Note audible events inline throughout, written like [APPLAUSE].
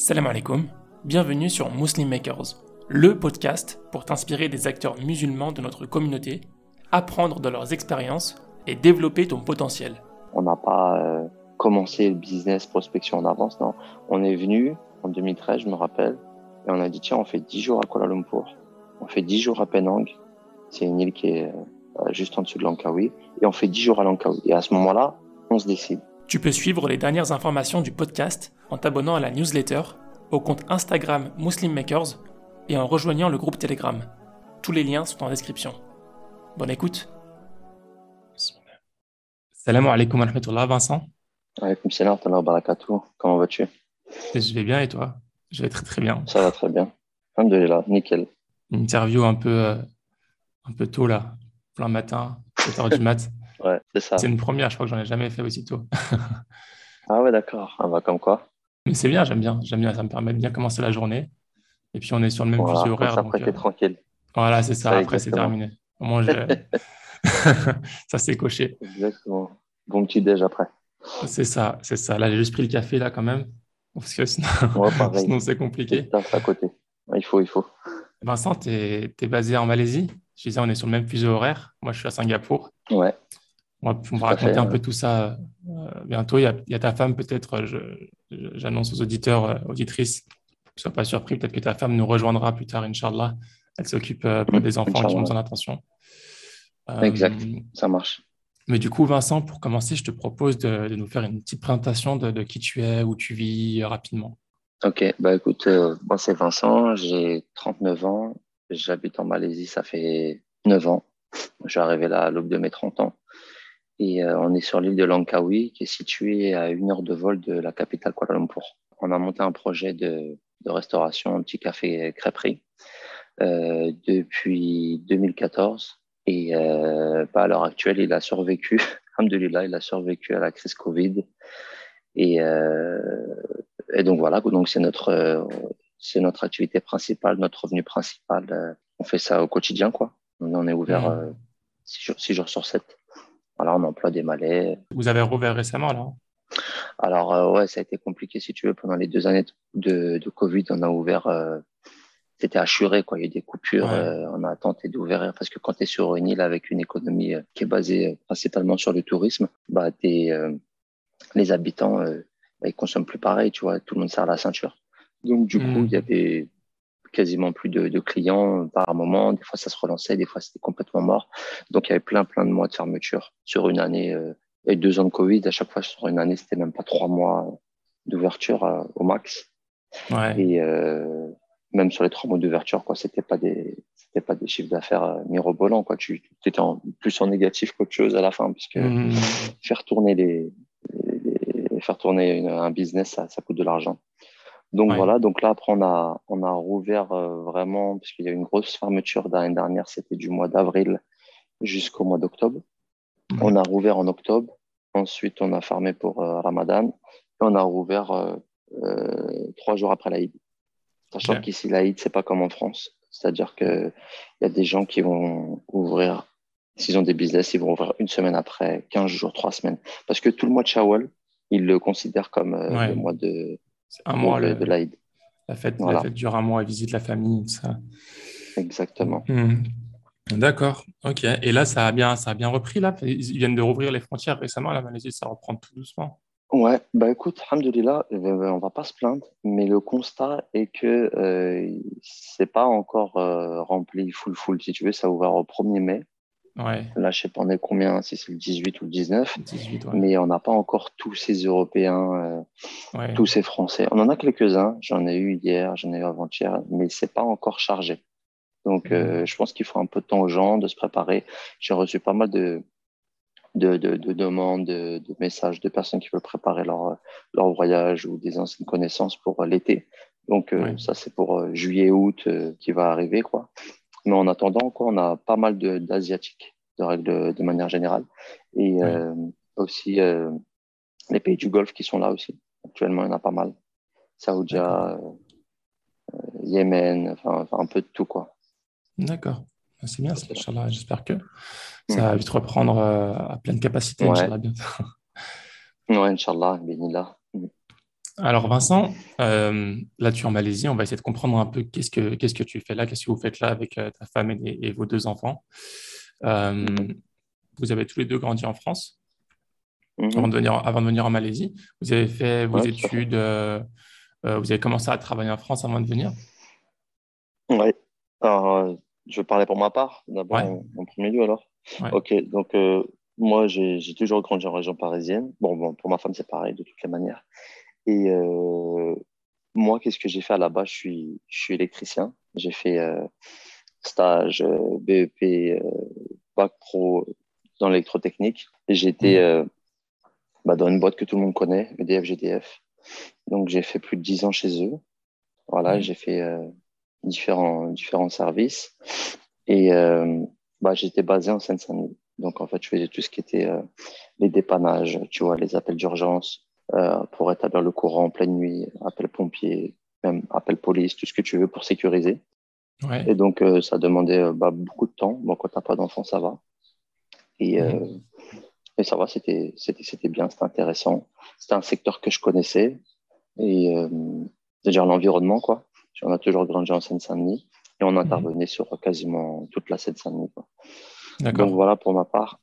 Salam alaikum, bienvenue sur Muslim Makers, le podcast pour t'inspirer des acteurs musulmans de notre communauté, apprendre de leurs expériences et développer ton potentiel. On n'a pas euh, commencé le business prospection en avance, non. On est venu en 2013, je me rappelle, et on a dit tiens, on fait 10 jours à Kuala Lumpur, on fait 10 jours à Penang, c'est une île qui est euh, juste en dessous de Langkawi, et on fait 10 jours à Langkawi. Et à ce moment-là, on se décide. Tu peux suivre les dernières informations du podcast en t'abonnant à la newsletter, au compte Instagram Muslim Makers et en rejoignant le groupe Telegram. Tous les liens sont en description. Bonne écoute. Salam alaikum wa rahmatullah, Vincent. Alaikum salam wa barakatuh. Comment vas-tu? Je vais bien et toi? Je vais très très bien. Ça va très bien. Alhamdulillah, nickel. Une interview un peu, euh, un peu tôt là, plein matin, 7h du mat. Ouais, c'est ça. C'est une première, je crois que j'en ai jamais fait aussitôt. [LAUGHS] ah ouais, d'accord. Ah bah, comme quoi. Mais c'est bien, j'aime bien. J'aime bien, ça me permet de bien commencer la journée. Et puis on est sur le même fuseau horaire. Après, t'es euh, tranquille. Voilà, c'est ça. après, c'est terminé. Au moins, [LAUGHS] [LAUGHS] ça s'est coché. Exactement. Bon petit déj après. C'est ça, c'est ça. Là, j'ai juste pris le café là quand même. Parce que sinon, sinon c'est compliqué. à côté. Il faut, il faut. Vincent, tu es, es basé en Malaisie? Je disais, on est sur le même fuseau horaire. Moi, je suis à Singapour. Ouais. On va, raconter un peu tout ça euh, bientôt. Il y, a, ta femme, peut-être, j'annonce aux auditeurs, euh, auditrices, ne sois pas surpris, peut-être que ta femme nous rejoindra plus tard, Inch'Allah. Elle s'occupe euh, mmh, des enfants qui ont besoin d'attention. exact, ça marche. Mais du coup, Vincent, pour commencer, je te propose de, nous faire une petite présentation de, de, qui tu es, où tu vis rapidement. Ok, bah écoute, moi c'est Vincent, j'ai 39 ans, J'habite en Malaisie, ça fait 9 ans. Je suis arrivé là à l'aube de mes 30 ans. Et euh, on est sur l'île de Langkawi, qui est située à une heure de vol de la capitale Kuala Lumpur. On a monté un projet de, de restauration, un petit café crêperie, euh, depuis 2014. Et euh, bah, à l'heure actuelle, il a survécu, [LAUGHS] alhamdoulilah, il a survécu à la crise Covid. Et, euh, et donc voilà, donc c'est notre c'est notre activité principale, notre revenu principal. Euh, on fait ça au quotidien, quoi. On en est ouvert mmh. euh, six, jours, sur 7. Voilà, on emploie des Malais. Vous avez rouvert récemment, là Alors, euh, ouais, ça a été compliqué, si tu veux. Pendant les deux années de, de Covid, on a ouvert. c'était assuré, quoi. Il y a eu des coupures. on a tenté d'ouvrir parce que quand tu es sur une île avec une économie qui est basée principalement sur le tourisme, bah, les habitants, bah, ils consomment plus pareil, tu vois. Tout le monde serre la ceinture. Donc, du coup, il y hmm. avait quasiment plus de, clients par moment. Des fois, ça se relançait, des fois, c'était complètement mort. Donc, il y avait plein, plein de mois de fermeture sur une année. Euh, et deux ans de Covid, à chaque fois, sur une année, c'était même pas trois mois d'ouverture euh, au max. Ouais. Et euh, même sur les trois mois d'ouverture, quoi, c'était pas des, c'était pas des chiffres d'affaires mirobolants, quoi. Tu étais en, plus en négatif qu'autre chose à la fin, puisque hmm. faire tourner les, faire tourner un business, ça, ça coûte de l'argent. Donc voilà, donc là après on a on a rouvert euh, vraiment parce qu'il y a eu une grosse fermeture l'année dernière, c'était du mois d'avril jusqu'au mois d'octobre. On a rouvert en octobre. Ensuite on a fermé pour euh, Ramadan et on a rouvert euh, trois jours après l'Aïd. Sachant qu'ici l'Aïd c'est pas comme en France, c'est-à-dire que il y a des gens qui vont ouvrir s'ils ont des business, ils vont ouvrir une semaine après, 15 jours, trois semaines, parce que tout le mois de Shawwal ils le considèrent comme le mois de c'est un mois de, l'Aïd. La fête, la fête dure un mois, et visite la famille, ça. Exactement. Hmm. D'accord, ok. Et là, ça a bien, ça a bien repris là? Ils viennent de rouvrir les frontières récemment. La Malaisie, ça reprend tout doucement? Ouais, bah écoute, alhamdoulilah, euh, on va pas se plaindre, mais le constat est que euh, c'est pas encore euh, rempli full full. Si tu veux, ça a ouvert au 1er mai. Là, je sais pas on est combien, si c'est le 18 ou le 19, mais on n'a pas encore tous ces Européens, euh, tous ces Français. On en a quelques-uns, j'en ai eu hier, j'en ai eu avant-hier, mais c'est pas encore chargé. Donc, euh, je pense qu'il faut un peu de temps aux gens de se préparer. J'ai reçu pas mal de, de, de, de demandes, de, messages de personnes qui veulent préparer leur, leur voyage ou des anciennes connaissances pour l'été. Donc, euh, ça, c'est pour juillet, août qui va arriver, quoi. Mais en attendant, quoi, on a pas mal d'Asiatiques, de, règle de manière générale. Et euh, aussi euh, les pays du Golfe qui sont là aussi. Actuellement, il y en a pas mal. Saoudia, euh, Yémen, enfin, un peu de tout. quoi. D'accord. Ah, c'est bien, J'espère que ça va vite reprendre à pleine capacité, ouais. Inch'Allah, bientôt. [LAUGHS] Ouais, Inch'Allah, Alors Vincent, euh, là tu es en Malaisie, on va essayer de comprendre un peu qu'est-ce que, qu'est-ce que tu fais là, qu'est-ce que vous faites là avec euh, ta femme et, vos deux enfants. Euh, vous avez tous les deux grandi en France mhm. avant, de venir, avant de venir en Malaisie. Vous avez fait vos études, vous avez commencé à travailler en France avant de venir? Oui. Alors, je parlais pour ma part, d'abord en, premier lieu alors. Ok, donc moi j'ai toujours grandi en région parisienne. Bon, bon pour ma femme c'est pareil de toutes les manières. Et euh, moi, qu'est-ce que j'ai fait à la base? Je suis, je suis électricien. J'ai fait euh, stage, euh, BEP, bac pro dans l'électrotechnique. J'étais mmh. bah, dans une boîte que tout le monde connaît, EDF, GDF. Donc, j'ai fait plus de 10 ans chez eux. Voilà, mmh. j'ai fait différents, différents services. Et bah, j'étais basé en Seine-Saint-Denis. Donc, en fait, je faisais tout ce qui était les dépannages, tu vois, les appels d'urgence, euh, pour établir le courant en pleine nuit, appel pompier, même appel police, tout ce que tu veux pour sécuriser. Ouais. Et donc, euh, ça demandait euh, bah, beaucoup de temps. Bon, quand tu n'as pas d'enfant, ça va. Et, et ça va, c'était bien, c'était intéressant. C'était un secteur que je connaissais. Et déjà l'environnement, quoi. On a toujours grandi en Seine-Saint-Denis et on mhm. intervenait sur quasiment toute la Seine-Saint-Denis. Donc voilà pour ma part.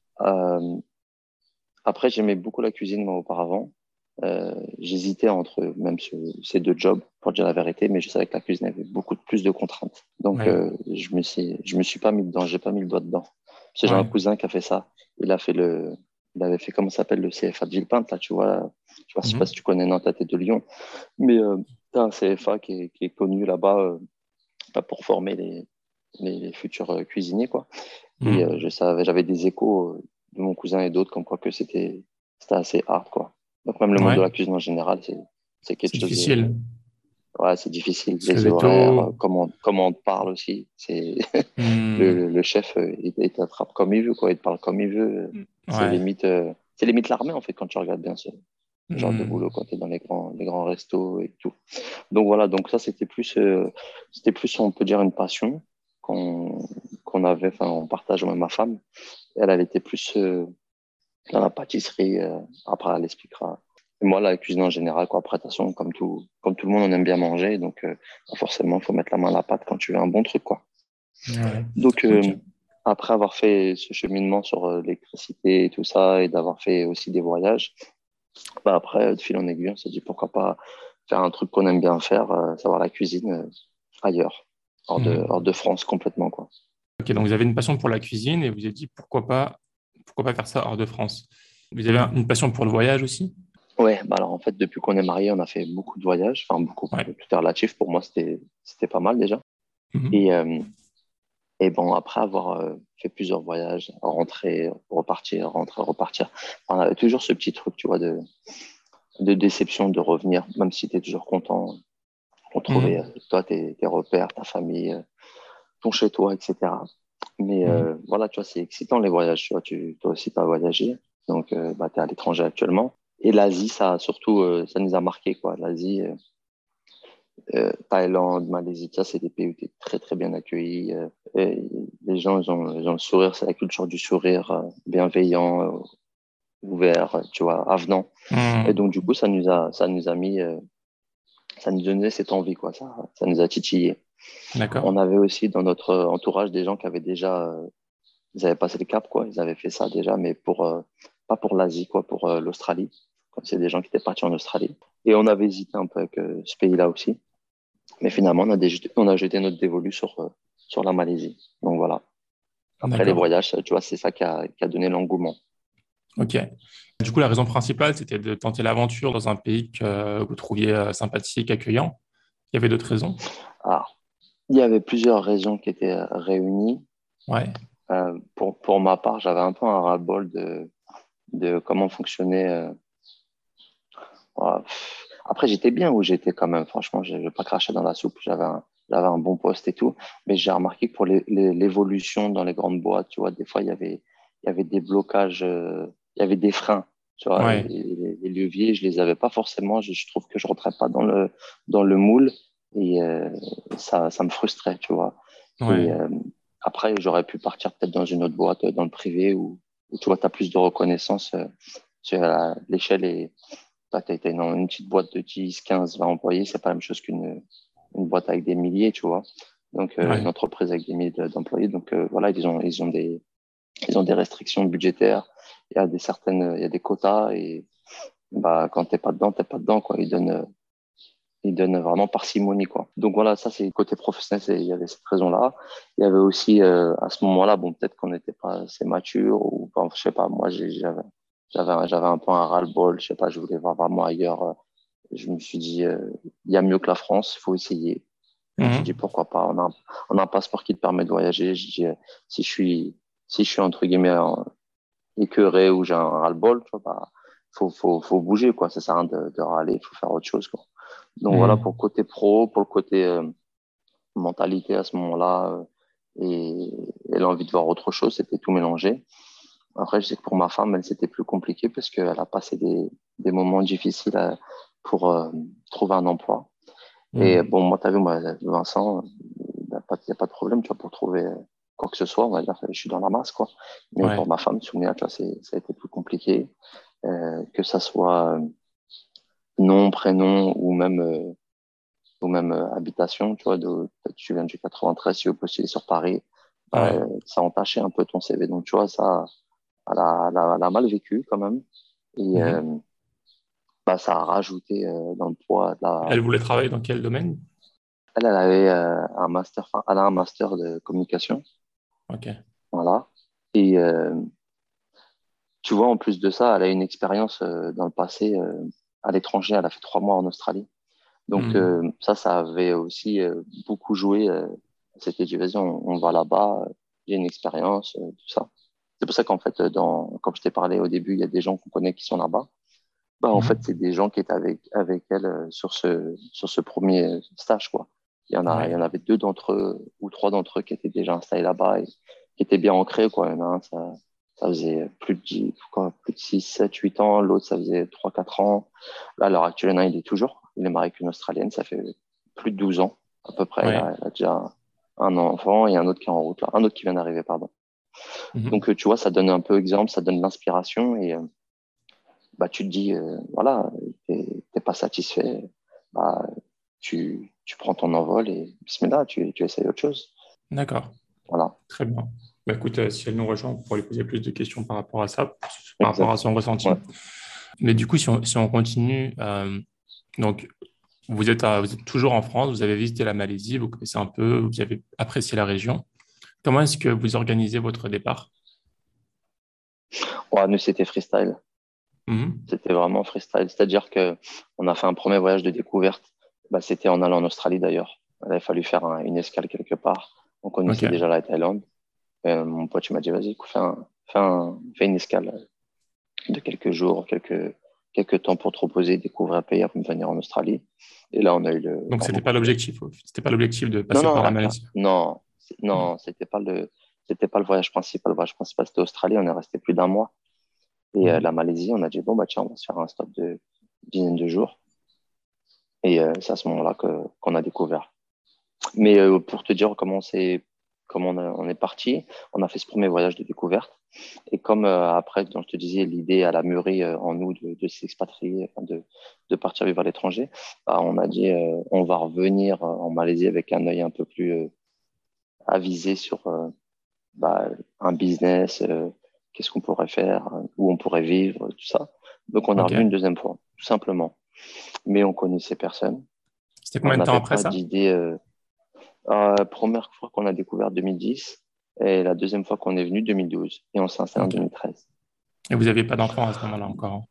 après, j'aimais beaucoup la cuisine moi auparavant. Euh, j'hésitais entre même ces deux jobs, pour dire la vérité, mais je savais que la cuisine avait beaucoup plus de contraintes. Donc, euh, je me suis, je me suis pas mis dedans, j'ai pas mis le doigt dedans. Parce j'ai un cousin qui a fait ça. Il a fait le, il avait fait comment s'appelle le CFA de Villepinte, là, tu vois. Je sais pas mhm. si tu connais Nantes, tête de Lyon, mais euh, tu as un CFA qui est, qui est connu là-bas euh, pour former les, les, futurs cuisiniers, quoi. Et mhm. je savais, j'avais des échos de mon cousin et d'autres comme quoi que c'était, c'était assez hard, quoi. Donc même le monde de la cuisine en général, c'est quelque chose difficile. Ouais, c'est difficile. Les horaires, comment, comment on te parle aussi. C'est [LAUGHS] hmm. le, le, chef, euh, il, il t'attrape comme il veut, quoi. Il te parle comme il veut. C'est limite, euh, c'est limite l'armée en fait quand tu regardes bien ce genre de hmm. boulot quand tu es dans les grands, les grands restos et tout. Donc voilà, donc ça c'était plus, euh, c'était plus on peut dire une passion qu'on qu'on avait, enfin on partage même ma femme. Elle, elle était plus dans la pâtisserie. Euh, après, elle expliquera. Et moi, la cuisine en général, quoi. Après, façon, comme tout, comme tout le monde, on aime bien manger. Donc, euh, forcément, il faut mettre la main à la pâte quand tu veux un bon truc, quoi. Donc, euh, après avoir fait ce cheminement sur l'électricité et tout ça, et d'avoir fait aussi des voyages, bah après, de fil en aiguille, on s'est dit pourquoi pas faire un truc qu'on aime bien faire, savoir la cuisine ailleurs, hors, de, hors de France complètement, quoi. Ok, donc vous avez une passion pour la cuisine et vous avez dit pourquoi pas pourquoi pas faire ça hors de France? Vous avez une passion pour le voyage aussi? Ouais, bah alors en fait, depuis qu'on est mariés, on a fait beaucoup de voyages, enfin beaucoup, ouais. tout est relatif. Pour moi, c'était pas mal déjà. Mhm. Et, euh, et bon, après avoir euh, fait plusieurs voyages, rentrer, repartir, rentrer, repartir, on avait toujours ce petit truc, tu vois, de, de déception de revenir, même si tu es toujours content, retrouver mhm. toi, tes, tes, repères, ta famille, ton chez-toi, etc. Mais euh, mhm. voilà, tu vois, c'est excitant les voyages. Tu vois, tu, toi aussi, tu as voyagé. Donc, euh, bah, tu es à l'étranger actuellement. Et l'Asie, ça, surtout, euh, ça nous a marqué. quoi. L'Asie, Thaïlande, Malaisie, ça, c'est des pays où tu es très, très bien accueilli. les gens, ils ont, ils ont, le sourire, c'est la culture du sourire, bienveillant, ouvert, tu vois, avenant. Mhm. Et donc, du coup, ça nous a, ça nous a mis, ça nous donnait cette envie, quoi. Ça, ça nous a titillé. On avait aussi dans notre entourage des gens qui avaient déjà, euh, ils avaient passé le cap, quoi. Ils avaient fait ça déjà, mais pour, euh, pas pour l'Asie, quoi, pour euh, l'Australie. C'est des gens qui étaient partis en Australie. Et on avait hésité un peu avec ce pays-là aussi. Mais finalement, on a, on a jeté notre dévolu sur, sur la Malaisie. Donc voilà. Après les voyages, tu vois, c'est ça qui a, qui a donné l'engouement. Ok. Du coup, la raison principale, c'était de tenter l'aventure dans un pays que vous trouviez sympathique, accueillant. Il y avait d'autres raisons? Ah, il y avait plusieurs raisons qui étaient euh, réunies. Ouais. Euh, pour, pour ma part, j'avais un peu un ras-le-bol de, de comment fonctionnait. Euh... Après, j'étais bien où j'étais quand même. Franchement, je ne vais pas cracher dans la soupe. J'avais un, j'avais un bon poste et tout. Mais j'ai remarqué que pour l'évolution dans les grandes boîtes, tu vois, des fois, il y avait, il y avait des blocages, euh, il y avait des freins. Tu vois, ouais. les, les, leviers, je les avais pas forcément. Je, je trouve que je rentrais pas dans le, dans le moule. Et euh, ça, ça me frustrait, tu vois. Et, euh, après, j'aurais pu partir peut-être dans une autre boîte, dans le privé, où, où tu vois, tu as plus de reconnaissance. Euh, l'échelle est, tu as une, une, petite boîte de 10, 15, 20 employés, c'est pas la même chose qu'une une boîte avec des milliers, tu vois. Donc, une entreprise avec des milliers d'employés. Donc, voilà, ils ont, ils, ont des, ils ont des restrictions budgétaires. Il y a des certaines, il y a des quotas et bah, quand t'es pas dedans, t'es pas dedans, quoi. Ils donnent, ils donnent vraiment parcimonie, quoi. Donc, voilà, ça, c'est côté professionnel, il y avait cette raison-là. Il y avait aussi, euh, à ce moment-là, bon, peut-être qu'on n'était pas assez mature ou, bon, je sais pas, moi, j'avais, j'avais, j'avais un peu un ras-le-bol, je sais pas, je voulais voir vraiment ailleurs je me suis dit, euh, il y a mieux que la France, il faut essayer. Je suis mhm. pourquoi pas, on a, on a, un passeport qui te permet de voyager. Je dis, euh, si je suis, si je suis entre guillemets écœuré ou j'ai un ras-le-bol, il bah, faut, faut, faut bouger, quoi. Ça sert à rien de, de râler, il faut faire autre chose, quoi. Donc voilà, pour le côté pro, pour le côté euh, mentalité à ce moment-là et, et l'envie de voir autre chose, c'était tout mélangé. Après, je sais que pour ma femme, elle, c'était plus compliqué parce qu'elle a passé des, des moments difficiles à, pour euh, trouver un emploi. Mmh. Et bon, moi, tu as vu, moi, Vincent, il n'y a, pas de problème tu vois, pour trouver quoi que ce soit. On va dire je suis dans la masse. Quoi. Mais pour ma femme, Soumia, tu vois, ça a été plus compliqué. Euh, que ça soit euh, nom, prénom ou même, euh, ou même euh, habitation. Tu vois, de, tu viens du 93, tu veux postuler sur Paris. Bah, ça a entaché un peu ton CV. Donc, tu vois, ça, elle a, elle a, mal vécu quand même. Et, mmh bah, ça a rajouté euh, dans le poids. De la... Elle voulait travailler dans quel domaine? Elle, elle avait euh, un master, elle a un master de communication. Ok. Voilà. Et euh, tu vois, en plus de ça, elle a une expérience dans le passé à l'étranger. Elle a fait trois mois en Australie. Donc hmm. ça, ça avait aussi beaucoup joué. C'était dit, vas-y, on, on, va là-bas. J'ai une expérience, tout ça. C'est pour ça qu'en fait, dans, comme je t'ai parlé au début, il y a des gens qu'on connaît qui sont là-bas. Bah, en mhm. fait, c'est des gens qui étaient avec, avec elle euh, sur ce, sur ce premier stage. Quoi. Il, y en a, il y en avait deux d'entre eux ou trois d'entre eux qui étaient déjà installés là-bas et qui étaient bien ancrés. Quoi. Il y en a un, ça, ça faisait plus de, quoi, plus de 6, 7, 8 ans. L'autre, ça faisait 3, 4 ans. Là, à l'heure actuelle, il, il est toujours. Il est marié avec une Australienne. Ça fait plus de 12 ans, à peu près. Il, a, déjà un enfant et un autre qui est en route. Là. Un autre qui vient d'arriver, pardon. Mhm. Donc, tu vois, ça donne un peu exemple, ça donne l'inspiration et, euh, bah, tu te dis, euh, voilà, tu n'es pas satisfait, bah, tu, tu, prends ton envol et bismillah, tu, tu essayes autre chose. D'accord. Voilà. Très bien. Bah, écoute, euh, si elle nous rejoint, on pourra lui poser plus de questions par rapport à ça, par rapport à son ressenti. Mais du coup, si on, si on continue, euh, donc vous êtes, vous êtes toujours en France, vous avez visité la Malaisie, vous connaissez un peu, vous avez apprécié la région. Comment est-ce que vous organisez votre départ? Ouais, Nous, c'était freestyle. Mhm. C'était vraiment freestyle. C'est-à-dire que on a fait un premier voyage de découverte. Bah, c'était en allant en Australie d'ailleurs. Il a fallu faire une escale quelque part. On connaissait déjà la Thaïlande. Mon pote m'a dit vas-y, fais, un, fais, un, fais, une escale de quelques jours, quelques, quelques temps pour te reposer, découvrir un pays avant de venir en Australie. Et là, on a eu le. Donc, c'était pas l'objectif. C'était pas l'objectif de passer par la Malaisie. Non, non, mhm. c'était pas le, c'était pas le voyage principal. Le voyage principal, c'était Australie. On est resté plus d'un mois. Et euh, la Malaisie, on a dit, bon, bah, tiens, on va se faire un stop de dizaine de jours. Et euh, c'est à ce moment-là qu'on a découvert. Mais euh, pour te dire comment, comment on, on, est parti, on a fait ce premier voyage de découverte. Et comme après, donc, je te disais, l'idée à la mûri en nous de, de s'expatrier, de, de, partir vivre à l'étranger, bah, on a dit, on va revenir en Malaisie avec un œil un peu plus avisé sur bah, un business, qu'est-ce qu'on pourrait faire, où on pourrait vivre, tout ça. Donc on a revenu une deuxième fois, tout simplement. Mais on connaissait personne. C'était combien de temps après ça? Euh, euh, Première fois qu'on a découvert 2010 et la deuxième fois qu'on est venu 2012 et on s'est installé en 2013. Et vous n'aviez pas d'enfants à ce moment-là encore hein?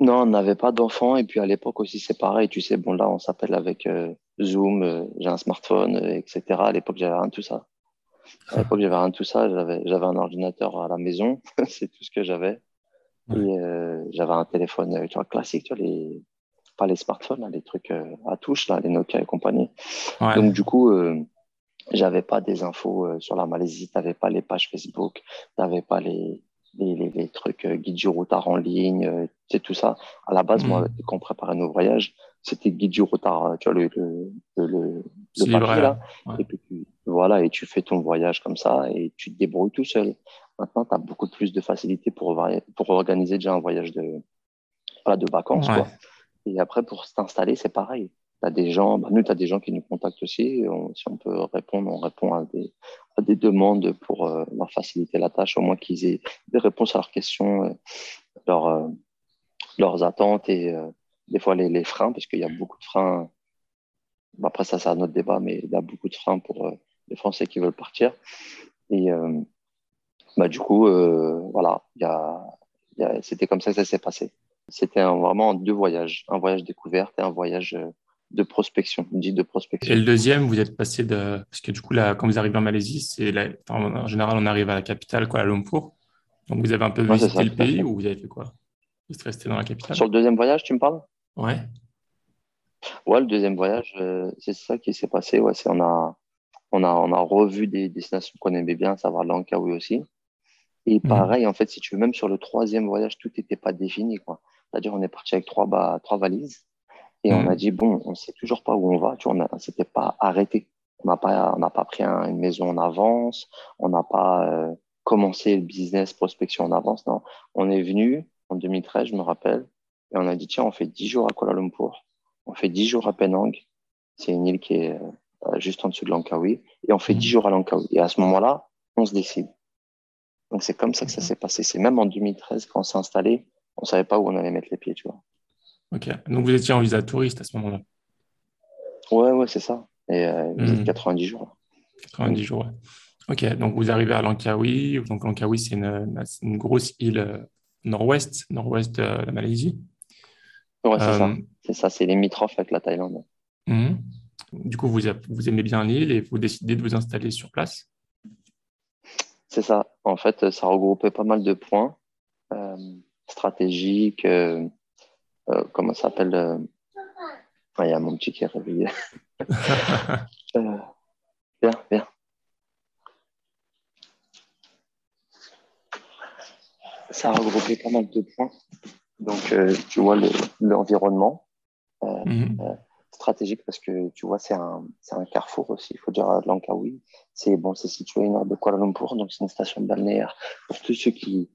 Non, on n'avait pas d'enfants et puis à l'époque aussi c'est pareil. Tu sais, bon là on s'appelle avec euh, Zoom, j'ai un smartphone, etc. À l'époque j'avais rien de tout ça. À l'époque, j'avais rien de tout ça. J'avais, un ordinateur à la maison. [LAUGHS] c'est tout ce que j'avais. Et euh, j'avais un téléphone euh, tu vois, classique, tu vois, les, pas les smartphones, les trucs euh, à touche, là, les Nokia et compagnie. Donc, du coup, euh, j'avais pas des infos euh, sur la Malaisie. T'avais pas les pages Facebook. T'avais pas les, les, les, les trucs guide du routard en ligne. c'est tout ça. À la base, moi, mm. quand on préparait nos voyages, c'était guide du routard, tu vois, le, le, le, le papier, là. Et puis, voilà, et tu fais ton voyage comme ça et tu te débrouilles tout seul. Maintenant, tu as beaucoup plus de facilité pour, pour organiser déjà un voyage de, de vacances. Quoi. Et après, pour s'installer, c'est pareil. As des gens, bah, nous, tu as des gens qui nous contactent aussi. si on peut répondre, on répond à des, demandes pour euh, leur faciliter la tâche, au moins qu'ils aient des réponses à leurs questions, euh, leurs, euh, leurs attentes et des fois les, freins, parce qu'il y a beaucoup de freins. Après, ça, c'est un autre débat, mais il y a beaucoup de freins pour les Français qui veulent partir. Et bah, du coup, voilà, c'était comme ça que ça s'est passé. C'était vraiment deux voyages, un voyage découverte et un voyage euh, de prospection, dit de prospection. Et le deuxième, vous êtes passé de. Parce que du coup, là, quand vous arrivez en Malaisie, c'est en général, on arrive à la capitale, quoi, à Lumpur. Donc, vous avez un peu visité le pays ou vous avez fait quoi? Vous êtes resté dans la capitale? Sur le deuxième voyage, tu me parles? Ouais. Ouais, le deuxième voyage, euh, c'est ça qui s'est passé. Ouais, on a, on, a, on a revu des destinations qu'on aimait bien, à savoir Langkawi aussi. Et mmh. pareil, en fait, si tu veux, même sur le troisième voyage, tout n'était pas défini. Quoi. C'est-à-dire, on est parti avec trois, bah, trois valises et on mm. a dit, bon, on ne sait toujours pas où on va. Tu vois, on s'était pas arrêté. On n'a pas, on pas pris une maison en avance. On n'a pas euh, commencé le business prospection en avance. Non, on est venu en 2013, je me rappelle, et on a dit, tiens, on fait 10 jours à Kuala Lumpur. On fait 10 jours à Penang. C'est une île qui est euh, juste en dessous de Langkawi. Et on fait 10 mm. jours à Langkawi. Et à ce moment-là, on se décide. Donc, c'est comme ça que ça s'est passé. C'est même en 2013, quand on s'est installé, on savait pas où on allait mettre les pieds, tu vois. Ok. Donc vous étiez en visa touriste à ce moment-là Ouais, ouais, c'est ça. Et euh, 90 hmm. jours. 90 jours, ouais. Ok. Donc vous arrivez à Langkawi. Donc Langkawi, c'est une, grosse île euh, nord-ouest, nord-ouest de la Malaisie. Ouais, c'est ça. Euh, c'est ça, c'est limitrophe avec la Thaïlande. Hmm. Du coup, vous, vous aimez bien l'île et vous décidez de vous installer sur place C'est ça. En fait, ça regroupait pas mal de points. Euh, stratégique. Euh, euh, comment ça s'appelle euh, Il y a mon petit qui est réveillé. [LAUGHS] viens, viens. Ça a regroupé pas mal de points. Donc, tu vois, l'environnement mhm. Stratégique parce que tu vois, c'est un, un, carrefour aussi. Il faut dire Langkawi. C'est bon, situé à une heure de Kuala Lumpur, donc c'est une station balnéaire pour tous ceux qui,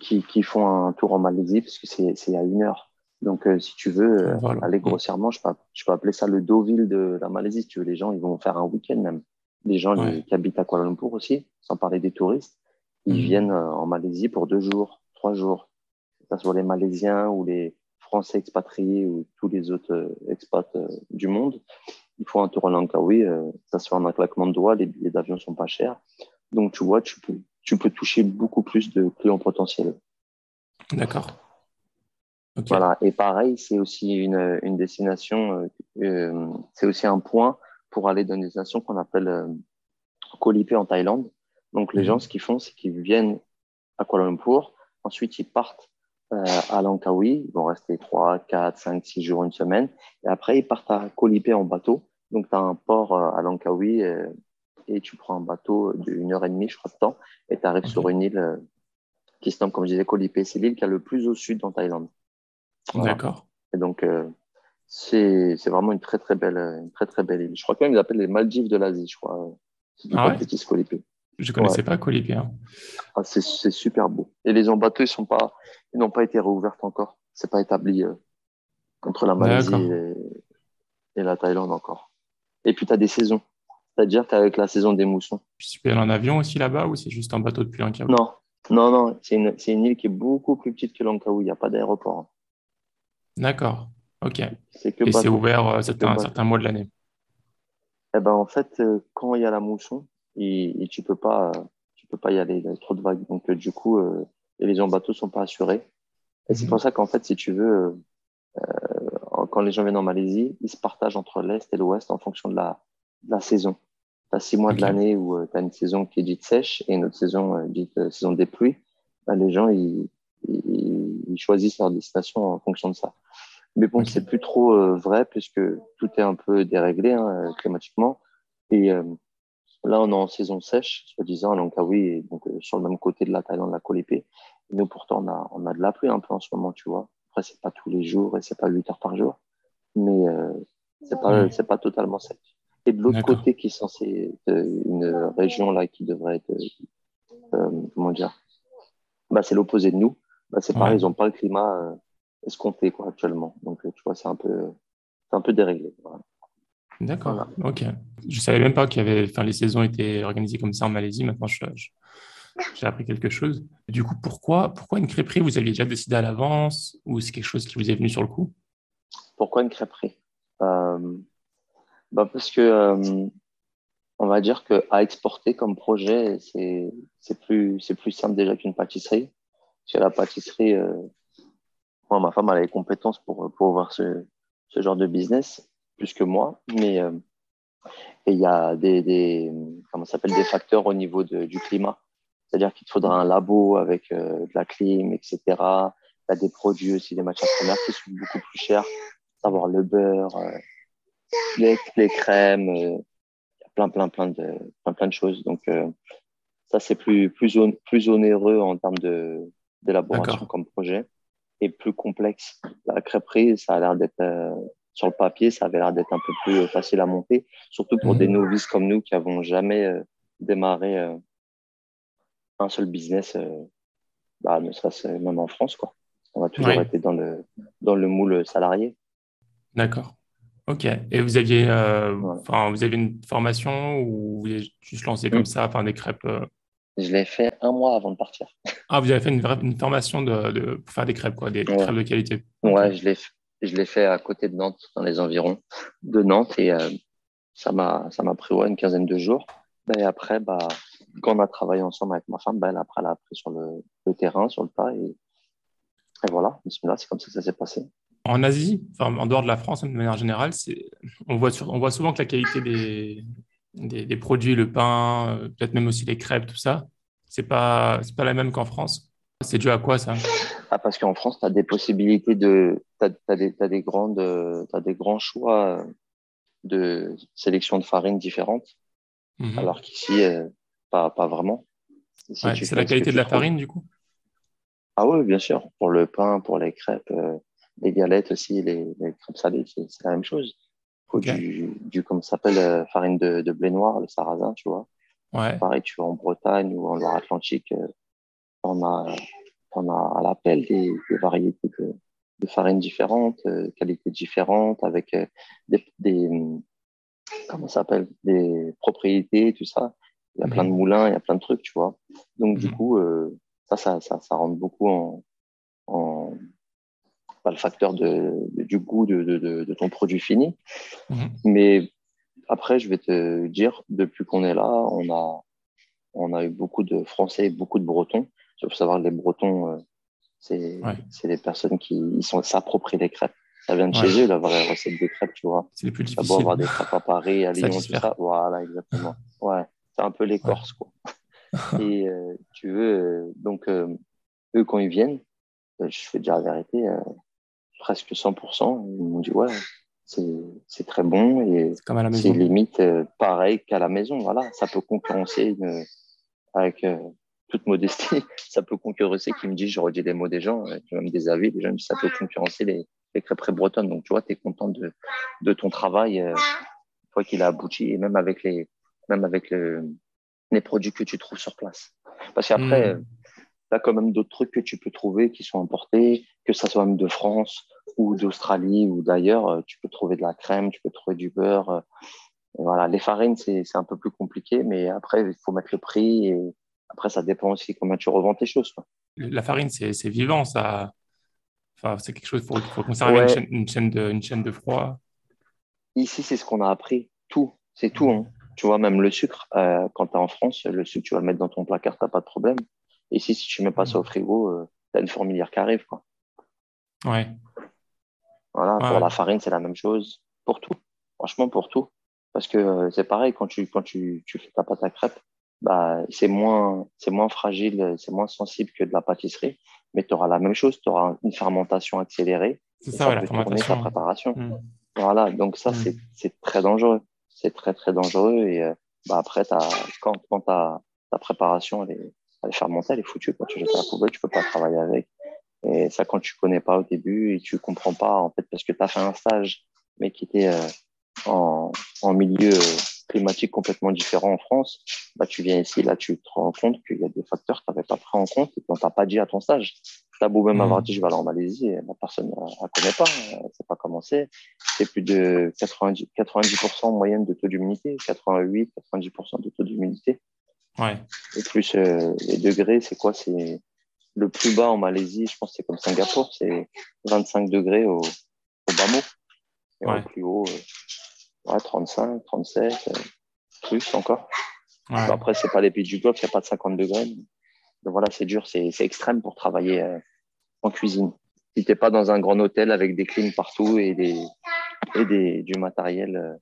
qui, qui, font un tour en Malaisie, parce que c'est à une heure. Donc, euh, si tu veux euh, aller grossièrement, je peux, je peux appeler ça le Deauville de la Malaisie. Si tu veux, les gens, ils vont faire un week-end même. Les gens qui habitent à Kuala Lumpur aussi, sans parler des touristes, ils mhm. viennent euh, en Malaisie pour deux jours, trois jours. Ce soit les Malaisiens ou les Français expatriés ou tous les autres expats du monde. Ils font un tour en Langkawi, ça se fait en un claquement de doigts, les billets d'avion sont pas chers. Donc, tu vois, tu peux, tu peux toucher beaucoup plus de clients potentiels. D'accord. Voilà. Et pareil, c'est aussi une, une destination, euh, euh, c'est aussi un point pour aller dans une destination qu'on appelle euh, en Thaïlande. Donc, les mhm. gens, ce qu'ils font, c'est qu'ils viennent à Kuala Lumpur. Ensuite, ils partent euh, à Langkawi. Ils vont rester 3, 4, 5, 6 jours, une semaine. Et après, ils partent à Koh en bateau. Donc, tu as un port à Langkawi et tu prends un bateau d'une heure et demie, je crois, de temps, et tu arrives sur une île euh, qui se nomme, comme je disais, Koh C'est l'île qui est le plus au sud en Thaïlande. D'accord. Et donc, euh, c'est vraiment une très, très belle, une très, très belle île. Je crois qu'ils l'appellent les Maldives de l'Asie, je crois. Ah ouais Je ne connaissais pas Koh Hein. Ah, c'est super beau. Et les bateaux, ils pas, ils n'ont pas été réouverts encore. C'est pas établi euh, entre la Malaisie et, et, la Thaïlande encore. Et puis, tu as des saisons. C'est-à-dire qu'avec la saison des moussons. Tu peux aller en avion aussi là-bas ou c'est juste un bateau depuis Langkawi Non, non, non. C'est une, une, île qui est beaucoup plus petite que Langkawi. Il n'y a pas d'aéroport. D'accord. Ok. Et c'est ouvert euh, certains, certains mois de l'année? Eh ben, En fait, euh, quand il y a la mousson, et, tu peux, pas, tu peux pas y aller. Il y a trop de vagues. Donc, euh, du coup, les gens bateaux ne sont pas assurés. Et c'est mhm. pour ça qu'en fait, si tu veux, quand les gens viennent en Malaisie, ils se partagent entre l'Est et l'Ouest en fonction de la, de la saison tu as six mois de l'année où euh, tu as une saison qui est dite sèche et une autre saison euh, dite euh, saison des pluies, bah, les gens, ils, ils, choisissent leur destination en fonction de ça. Mais bon, c'est plus trop vrai puisque tout est un peu déréglé hein, climatiquement. Et là, on est en saison sèche, soi-disant, à Langkawi, donc sur le même côté de la Thaïlande, la Colépée. Et nous, pourtant, on a, on a de la pluie un peu en ce moment, tu vois. Après, c'est pas tous les jours et c'est pas 8 heures par jour, mais c'est pas, c'est pas totalement sec. Et de l'autre côté, qui est censé être une région là qui devrait être, euh, comment dire, bah, c'est l'opposé de nous. Bah, c'est pareil, ils n'ont pas le climat, euh, escompté quoi, actuellement. Donc, tu vois, c'est un peu, un peu déréglé. D'accord, ok. Je savais même pas qu'il y avait, enfin, les saisons étaient organisées comme ça en Malaisie. Maintenant, j'ai appris quelque chose. Du coup, pourquoi, pourquoi une crêperie? Vous aviez déjà décidé à l'avance ou c'est quelque chose qui vous est venu sur le coup? Pourquoi une crêperie? Euh, bah Parce que, euh, on va dire qu'à exporter comme projet, c'est plus, plus simple déjà qu'une pâtisserie. Chez la pâtisserie, euh, moi, ma femme a les compétences pour, pour voir ce, ce genre de business plus que moi, mais euh, il y a des, des comment s'appelle des facteurs au niveau de, du climat. C'est-à-dire qu'il te faudra un labo avec euh, de la clim, etc. Il y a des produits aussi, des matières premières qui sont beaucoup plus chers. Savoir le beurre, euh, les, les, crèmes, il y a plein, plein, plein de, plein, plein de choses. Donc, ça, c'est plus, plus, plus onéreux en termes d'élaboration comme projet et plus complexe. La crêperie, ça a l'air d'être sur le papier, ça avait l'air d'être un peu plus facile à monter, surtout pour des mhm. novices comme nous qui n'avons jamais euh, démarré euh, un seul business, euh, bah, ne serait-ce même en France. Quoi. On a toujours été dans le, dans le moule salarié. D'accord. Ok. Et vous aviez, vous aviez une formation ou vous avez juste lancé comme mm. ça, enfin des crêpes Je l'ai fait un mois avant de partir. Ah, vous avez fait une, une formation de, pour faire des crêpes, quoi, des crêpes de qualité. Ouais, je l'ai fait je l'ai fait à côté de Nantes, dans les environs de Nantes, et euh, ça m'a pris une quinzaine de jours. Et après, bah, quand on a travaillé ensemble avec ma femme, bah, elle, après, elle a appris sur le, terrain, sur le tas, et, voilà, c'est comme ça que ça s'est passé. En Asie, en dehors de la France, de manière générale, on voit, on voit souvent que la qualité des, des, des produits, le pain, euh, peut-être même aussi les crêpes, tout ça, c'est pas, pas la même qu'en France. C'est dû à quoi ça? Ah, Parce qu'en France, tu as des possibilités de. Tu as, des, as, des, grandes, as des grands choix de sélection de farines différentes. Mhm. Alors qu'ici, euh, pas, pas vraiment. c'est la qualité de la farine, du coup? Ah oui, bien sûr. Pour le pain, pour les crêpes, euh, les galettes aussi, les, les crêpes salées, c'est la même chose. Faut du, du, comme ça s'appelle, euh, farine de, de, blé noir, le sarrasin, tu vois. Ouais. Pareil, tu vois, en Bretagne ou en Loire-Atlantique, on a, on a à l'appel des, variétés de, de farines différentes, euh, qualités différentes, avec euh, des, des, comment s'appelle, des propriétés, tout ça. Il y a plein de moulins, il y a plein de trucs, tu vois. Donc, du mhm. coup, euh, ça, ça, ça, ça, rentre beaucoup en, en pas le facteur de, du goût de, de, de, ton produit fini. Mhm. Mais après, je vais te dire, depuis qu'on est là, on a, on a eu beaucoup de Français et beaucoup de Bretons il faut savoir que les Bretons, euh, c'est des personnes qui ils sont s'approprient les crêpes. Ça vient de chez eux, la vraie recette des crêpes, tu vois. C'est les plus difficile. avoir des crêpes à Paris, à Lyon, tout ça. Voilà, exactement. Ouais, c'est un peu les Corses, quoi. Et euh, tu veux, euh, donc, eux, quand ils viennent, je fais dire la vérité, presque 100%, ils m'ont dit, ouais, c'est très bon et c'est limite pareil qu'à la maison. Voilà, ça peut concurrencer avec toute modestie, [LAUGHS] ça peut concurrencer, qui me dit, je redis les mots des gens, euh, même des avis, des gens ça peut concurrencer les, les crêperies bretonnes. Donc, tu vois, tu es content de, de ton travail, euh, fois qu'il a abouti, et même avec les, même avec le, les produits que tu trouves sur place. Parce qu'après, mmh. tu as quand même d'autres trucs que tu peux trouver qui sont importés, que ça soit même de France ou d'Australie ou d'ailleurs. Euh, tu peux trouver de la crème, tu peux trouver du beurre. Voilà, les farines, c'est un peu plus compliqué, mais après, il faut mettre le prix et après, ça dépend aussi comment tu revends tes choses. La farine, c'est vivant, ça. Enfin, c'est quelque chose, il faut, conserver une, chaîne, de, une chaîne de froid. Ici, c'est ce qu'on a appris. Tout, c'est tout. Hein. Tu vois, même le sucre, euh, quand tu es en France, le sucre, tu vas le mettre dans ton placard, tu n'as pas de problème. Ici, si tu ne mets pas ça au frigo, euh, tu as une fourmilière qui arrive. Quoi. Ouais. Voilà, pour la farine, c'est la même chose. Pour tout. Franchement, pour tout. Parce que euh, c'est pareil, quand tu, quand tu, tu fais ta pâte à crêpes, bah, c'est moins, c'est moins fragile, c'est moins sensible que de la pâtisserie, mais tu auras la même chose, tu auras une fermentation accélérée. C'est ça, la fermentation. Ta préparation. Mmh. Voilà, donc ça, mmh. c'est très dangereux. C'est très, très dangereux. Et euh, bah, après, as, quand, quand ta, ta préparation elle est, elle est fermentée, elle est foutue. Quand tu jettes à la poubelle, tu peux pas travailler avec. Et ça, quand tu connais pas au début et tu comprends pas, en fait, parce que tu as fait un stage, mais qui était euh, en, en milieu climatique complètement différent en France, bah, tu viens ici, là, tu te rends compte qu'il y a des facteurs que tu n'avais pas pris en compte et qu'on t'a pas dit à ton stage. T'as beau même avoir dit je vais aller en Malaisie, la personne ne la connaît pas, elle ne sait pas comment c'est. C'est plus de 90%, 90 en moyenne de taux d'humidité, 88, 90% de taux d'humidité. Ouais. Et plus euh, les degrés, c'est quoi? C'est le plus bas en Malaisie, je pense que c'est comme Singapour, c'est 25 degrés au, au bas mot. Et au plus haut, euh, ouais, 35, 37, euh, plus encore. Ouais. Après, c'est pas les pays du Golfe, il n'y a pas de 50 degrés. Donc voilà, c'est dur, c'est extrême pour travailler euh, en cuisine. Si tu n'es pas dans un grand hôtel avec des clims partout et, des, et des, du matériel, euh,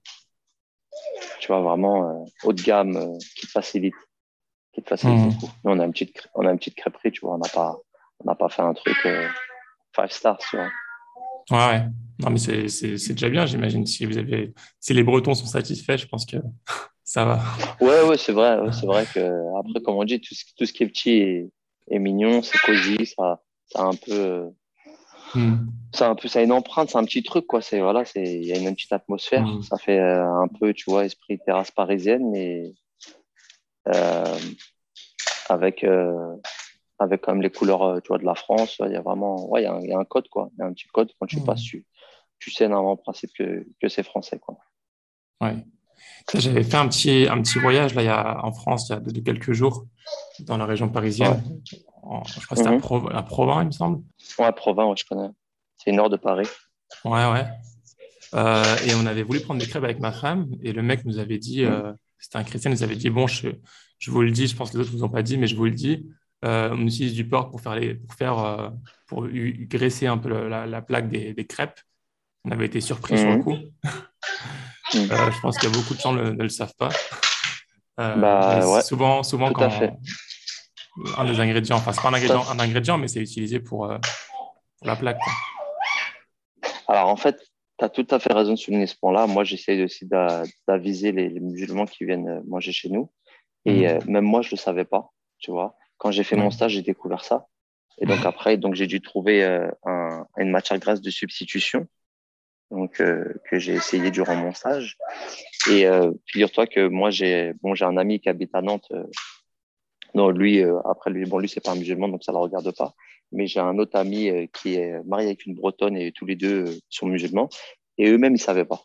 tu vois, vraiment haut de gamme qui te facilite. Qui te facilite mmh. beaucoup. Nous, on a une petite, on a une petite crêperie, tu vois, on n'a pas, on pas fait un truc five stars, tu vois. Ouais, ouais. Non, mais c'est déjà bien, j'imagine. Si vous avez, si les Bretons sont satisfaits, je pense que [LAUGHS] ça va. Ouais, ouais, c'est vrai. c'est vrai que après, comme on dit, tout ce, tout ce qui est petit et, mignon, c'est cosy, ça, ça a un peu, hmm. ça a un peu, ça a une empreinte, c'est un petit truc, quoi. C'est voilà, c'est, il y a une, petite atmosphère. Hmm. Ça fait euh, un peu, tu vois, esprit terrasse parisienne, mais euh, avec euh, avec quand même les couleurs, tu vois, de la France. Il y a vraiment, ouais, il y a un, il y a un code, quoi. Il y a un petit code quand tu passes, tu, tu sais normalement en principe que, que c'est français, quoi. Ouais. J'avais fait un petit, un petit voyage là, il y a, en France il y a de, quelques jours dans la région parisienne. je crois que c'était à, mhm. Provins, il me semble. Ouais, Provins, ouais, je connais. C'est nord de Paris. Ouais, ouais. Euh, et on avait voulu prendre des crêpes avec ma femme et le mec nous avait dit, euh, mhm. c'était un chrétien, nous avait dit Bon, je, je, vous le dis, je pense que les autres ne vous ont pas dit, mais je vous le dis. Euh, on utilise du porc pour faire, les, pour, faire pour graisser un peu la, la plaque des, des, crêpes. On avait été surpris sur le mhm. coup. Mm. Euh, je pense qu'il y a beaucoup de gens ne, ne le savent pas. Euh, bah, ouais, souvent, souvent quand un des ingrédients, enfin, c'est pas un ingrédient, un ingrédient mais c'est utilisé pour, euh, pour, la plaque. Alors, en fait, tu as tout à fait raison de souligner ce point-là. Moi, j'essaye aussi d'aviser les, les, musulmans qui viennent manger chez nous. Et mm. même moi, je ne le savais pas, tu vois. Quand j'ai fait mon stage, j'ai découvert ça. Et donc, après, donc j'ai dû trouver un, une matière grasse de substitution donc euh, que j'ai essayé durant mon stage. Et euh, figure-toi que moi j'ai bon j'ai un ami qui habite à Nantes. Euh, non, lui après lui bon lui c'est pas un musulman donc ça le regarde pas. Mais j'ai un autre ami qui est marié avec une bretonne et tous les deux sont musulmans et eux-mêmes ils savaient pas.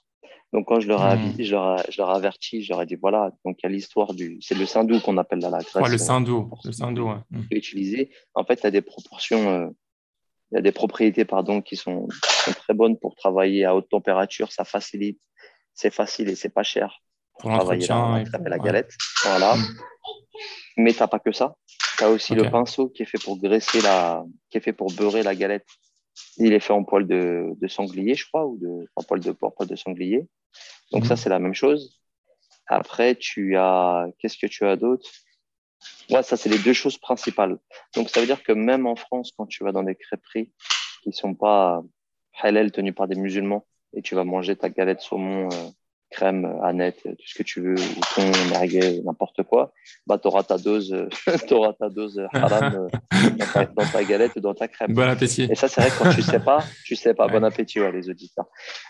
Donc quand je leur ai, mmh. je leur, je leur ai averti, je leur ai dit voilà, donc il y a l'histoire du, c'est le sindou qu'on appelle la, la. Ouais, le sindou, le sindou. Ouais. Mmh. Utiliser. En fait, il y a des proportions il y a des propriétés pardon, qui sont, très bonnes pour travailler à haute température. Ça facilite, c'est facile et c'est pas cher pour, travailler la, la galette. Voilà. Mm. Mais tu n'as pas que ça. Tu as aussi le pinceau qui est fait pour graisser la, qui est fait pour beurrer la galette. Il est fait en poil de, de sanglier, je crois, ou de, en poil de porc, poil de sanglier. Donc, ça, mm. c'est la même chose. Après, tu as, qu'est-ce que tu as d'autre? Ouais, ça, c'est les deux choses principales. Donc, ça veut dire que même en France, quand tu vas dans des crêperies qui ne sont pas halal tenues par des musulmans et tu vas manger ta galette saumon, euh, crème, aneth, tout ce que tu veux, ou ton merguez, n'importe quoi, bah, tu auras ta dose, [LAUGHS] auras ta dose haram euh, dans, ta, galette ou dans ta crème. Bon appétit. Et ça, c'est vrai que quand tu sais pas, tu sais pas. Bon appétit, ouais, les auditeurs.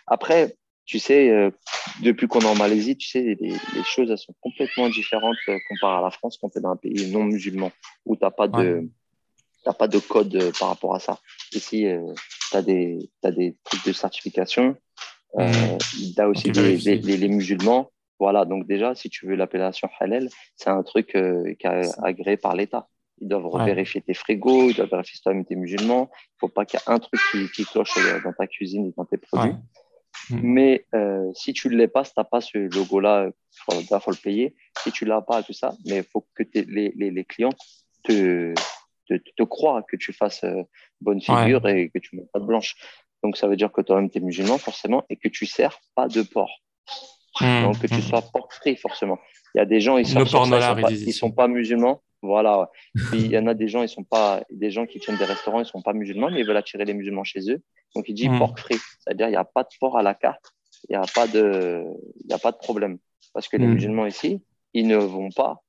Après, tu sais, euh, depuis qu'on est en Malaisie, tu sais, les, les, choses elles sont complètement différentes euh, comparé à la France quand tu es dans un pays non musulman où tu n'as pas, de, pas de code euh, par rapport à ça. Ici, tu as, as des trucs de certification. Mmh. tu as aussi les, les, musulmans. Voilà, donc déjà, si tu veux l'appellation halal, c'est un truc qui est agréé par l'État. Ils doivent vérifier tes frigos, ils doivent vérifier si toi-même es musulman. Il ne faut pas qu'il y ait un truc qui, qui, cloche dans ta cuisine et dans tes produits. Mm. Mais euh, si tu ne l'es pas, si tu n'as pas ce logo-là, il faut, le payer. Si tu ne l'as pas, tout ça, mais il faut que les, les, les, clients te, te, te, croient que tu fasses euh, bonne figure et que tu ne mets pas de blanche. Donc, ça veut dire que toi-même, tu es musulman, forcément, et que tu ne sers pas de porc. Mm. Donc, que tu mm. sois porc free, forcément. Il y a des gens, ils sont, sont, pas, ils sont pas musulmans. Voilà. il y en a des gens, ils sont pas, des gens qui tiennent des restaurants, ils sont pas musulmans, mais ils veulent attirer les musulmans chez eux. Donc, il dit mm. pork free. C'est-à-dire, il n'y a pas de porc à la carte. Il n'y a pas de, il a pas de problème. Parce que les mm. musulmans ici, ils ne vont pas.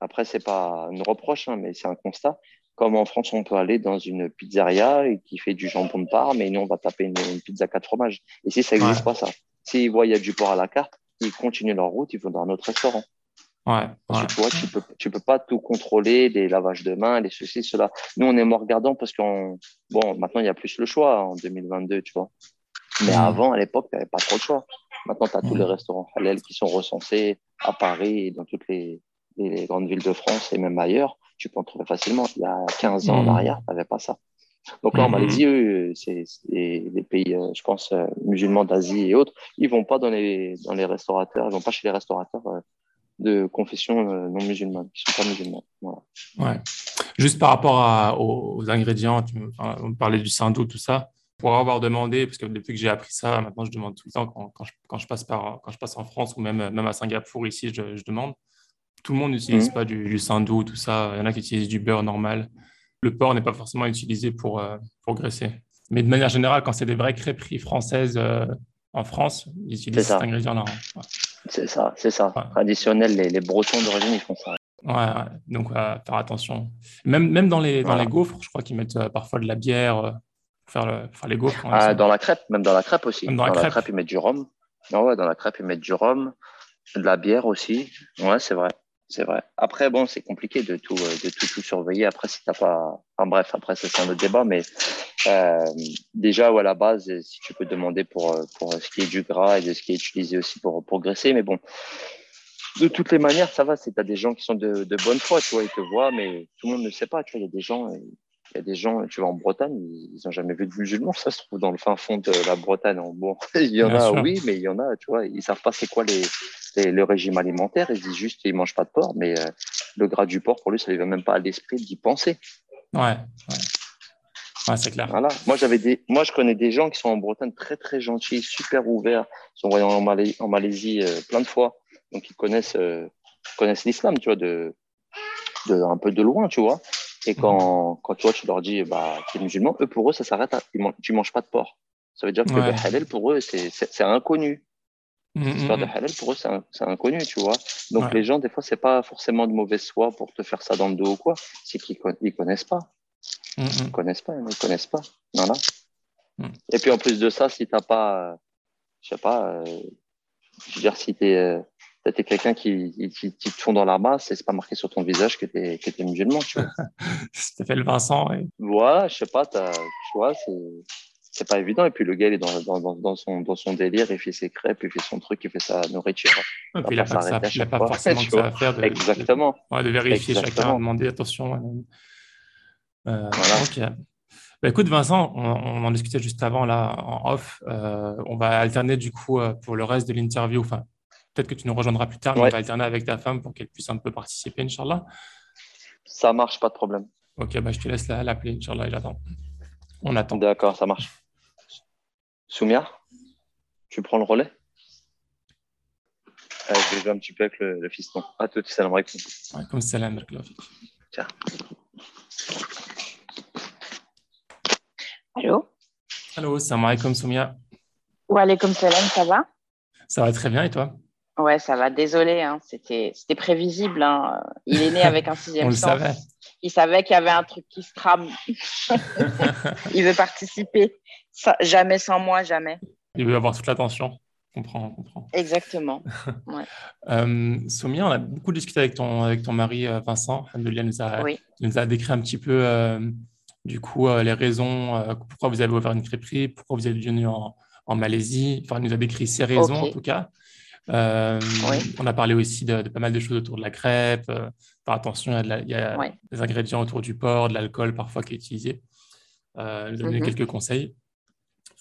Après, c'est pas une reproche, hein, mais c'est un constat. Comme en France, on peut aller dans une pizzeria et qui fait du jambon de part, mais nous, on va taper une, pizza quatre fromages. Ici, ça n'existe pas, ça. S'ils voient il y a du porc à la carte, ils continuent leur route, ils vont dans un autre restaurant. Ouais, tu vois, tu peux, tu peux pas tout contrôler, les lavages de mains, les ceci, cela. Nous, on est moins regardant parce qu'on, bon, maintenant, il y a plus le choix en 2022, tu vois. Mais mm. avant, à l'époque, tu n'avais pas trop le choix. Maintenant, tu as tous les mm. restaurants halal qui sont recensés à Paris et dans toutes les, les, grandes villes de France et même ailleurs. Tu peux en trouver facilement. Il y a 15 ans en mm. arrière, tu n'avais pas ça. Donc là, en Malaisie, eux, c'est les pays, euh, je pense, euh, musulmans d'Asie et autres, ils vont pas dans les, dans les restaurateurs, ils vont pas chez les restaurateurs euh, de confession non musulmane, qui sont pas musulmans. Ouais. Juste par rapport aux, ingrédients, tu me, on parlait du sindou, tout ça. Pour avoir demandé, parce que depuis que j'ai appris ça, maintenant je demande tout le temps quand, quand, je, passe par, quand je passe en France ou même, même à Singapour ici, je, demande. Tout le monde n'utilise mmh. pas du, du sindou, tout ça. Il y en a qui utilisent du beurre normal le porc n'est pas forcément utilisé pour, euh, pour graisser. Mais de manière générale, quand c'est des vraies crêperies françaises euh, en France, ils utilisent cet ingrédient-là. Hein. C'est ça, c'est ça. Traditionnel, les, les Bretons d'origine, ils font ça. Ouais, donc faire attention. Même, même dans, les, dans les gaufres, je crois qu'ils mettent euh, parfois de la bière pour faire, le, faire les gaufres. Ah, dans la crêpe, même dans la crêpe aussi. dans, la, crêpe. ils mettent du rhum. Non, ouais, dans la crêpe, ils mettent du rhum, de la bière aussi. Ouais, c'est vrai. C'est vrai. Après, bon, c'est compliqué de tout, euh, de tout, surveiller. Après, si t'as pas, enfin bref, après ça c'est un autre débat, mais euh, déjà ou à la base, si tu peux demander pour euh, pour ce qui est du gras et de ce qui est utilisé aussi pour graisser, mais bon, de toutes les manières, ça va. C'est t'as des gens qui sont de, de bonne foi, tu vois, ils te voient, mais tout le monde ne sait pas. Tu vois, il y a des gens, il y a des gens, tu vas en Bretagne, ils n'ont jamais vu de musulmans, ça se trouve dans le fin fond de la Bretagne. Bon, [LAUGHS] il y en a, oui, mais il y en a, tu vois, ils savent pas c'est quoi les le régime alimentaire. Ils disent juste qu'ils mangent pas de porc, mais euh, le gras du porc, pour lui, ça ne lui va même pas à l'esprit d'y penser. Ouais, ouais. c'est clair. Voilà. Moi, j'avais des, moi, je connais des gens qui sont en Bretagne très, très gentils, super ouverts. Ils sont voyants en, Malaisie, en Malaisie euh, plein de fois. Donc, ils connaissent, euh, connaissent l'islam, tu vois, de, de, un peu de loin, tu vois. Et quand, mhm. quand toi, tu leur dis, bah, tu es musulman, eux, pour eux, ça s'arrête à, tu manges pas de porc. Ça veut dire que le halal, pour eux, c'est inconnu. L'histoire mm, de mm. halal, pour eux, c'est inconnu, tu vois. Donc, les gens, des fois, c'est pas forcément de mauvaise foi pour te faire ça dans le dos ou quoi. C'est qu'ils connaissent pas. Ils connaissent pas, ils connaissent pas. Voilà. Et puis, en plus de ça, si t'as pas, je sais pas, euh, je veux dire, si tu es, euh, quelqu'un qui, qui, qui, te fond dans la masse et c'est pas marqué sur ton visage que tu es, que es musulman, tu vois. C'était fait le Vincent, oui. Ouais, je sais pas, tu vois, c'est pas évident. Et puis le gars, il est dans, dans, dans, son, dans son délire, il fait ses crêpes, il fait son truc, il fait sa nourriture. Et puis il n'a pas, ça, a pas forcément que ça [LAUGHS] à faire. De, Exactement. De, de vérifier chacun, de demander attention. Euh, voilà. Bah, écoute, Vincent, on, en discutait juste avant, là, en off. Euh, on va alterner du coup euh, pour le reste de l'interview. Enfin, peut-être que tu nous rejoindras plus tard, mais on va alterner avec ta femme pour qu'elle puisse un peu participer, Inch'Allah. Ça marche, pas de problème. Ok, bah, je te laisse l'appeler, Inch'Allah, et j'attends. On attend. D'accord, ça marche. Soumia, tu prends le relais? Euh, Je vais jouer un petit peu avec le, le fiston. À tout, salam alaikum. Alaikum salam, Tiens. Allô? Allô, salam alaikum Soumia. Wa alaikum salam, ça va? Ça va très bien et toi? Ouais, ça va. Désolé, hein. c'était prévisible. Hein. Il est né avec un sixième [LAUGHS] On sens. Le savait. Il savait qu'il y avait un truc qui se trame. [LAUGHS] il veut participer. jamais sans moi, jamais. Il veut avoir toute l'attention. Comprends, comprends. Exactement. [LAUGHS] Ouais. euh, Soumia, on a beaucoup discuté avec ton, avec ton mari euh, Vincent. Il nous a, nous a décrit un petit peu euh, du coup euh, les raisons pourquoi vous avez ouvert une crêperie, pourquoi vous êtes venu en, en Malaisie. Enfin, il nous a décrit ses raisons en tout cas. Euh, on a parlé aussi de, pas mal de choses autour de la crêpe. Euh, attention, il y a, des ingrédients autour du porc, de l'alcool parfois qui est utilisé. Euh, nous a donné mhm. quelques conseils.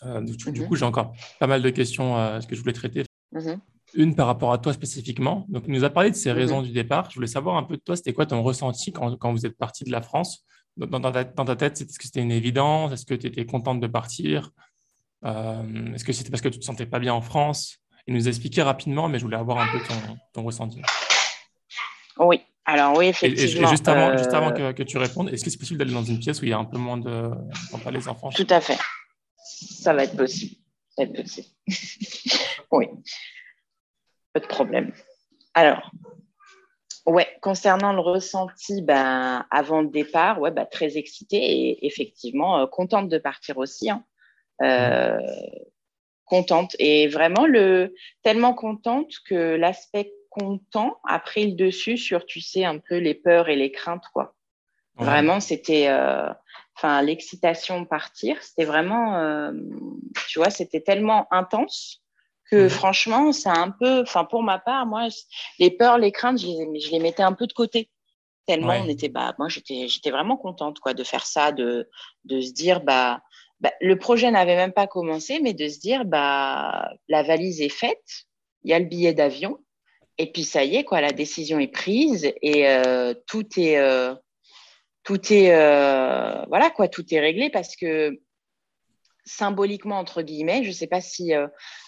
du, mhm. coup, j'ai encore pas mal de questions que je voulais traiter. Mhm. Une par rapport à toi spécifiquement. Donc, il nous a parlé de ses raisons du départ. Je voulais savoir un peu de toi, c'était quoi ton ressenti quand, quand vous êtes parti de la France? Dans, ta, dans ta tête, est-ce que c'était une évidence? Est-ce que tu étais contente de partir? Est-ce que c'était parce que tu ne te sentais pas bien en France? Il nous a expliqué rapidement, mais je voulais avoir un peu ton, ressenti. Oui, alors oui, effectivement. Et, juste avant, euh, que, tu répondes, est-ce que c'est possible d'aller dans une pièce où il y a un peu moins de. pas les enfants? Tout à fait. Ça va être possible. Ça va être possible. [LAUGHS] oui. Pas de problème. Alors, ouais, concernant le ressenti, ben, avant le départ, ouais, ben, très excitée et effectivement euh, contente de partir aussi. Hein. Euh, contente et vraiment le tellement contente que l'aspect content a pris le dessus sur, tu sais, un peu les peurs et les craintes, quoi. Vraiment, c'était, euh, enfin, l'excitation partir, c'était vraiment, euh, tu vois, c'était tellement intense que franchement, c'est un peu, enfin, pour ma part, moi, les peurs, les craintes, je les, je les mettais un peu de côté. Tellement on était, bah, moi, j'étais, j'étais vraiment contente, quoi, de faire ça, de, de se dire, bah, bah, le projet n'avait même pas commencé, mais de se dire, bah, la valise est faite, il y a le billet d'avion, et puis ça y est, quoi, la décision est prise et euh, tout est, euh, tout est, euh, voilà, quoi, tout est réglé parce que symboliquement entre guillemets, je ne sais pas si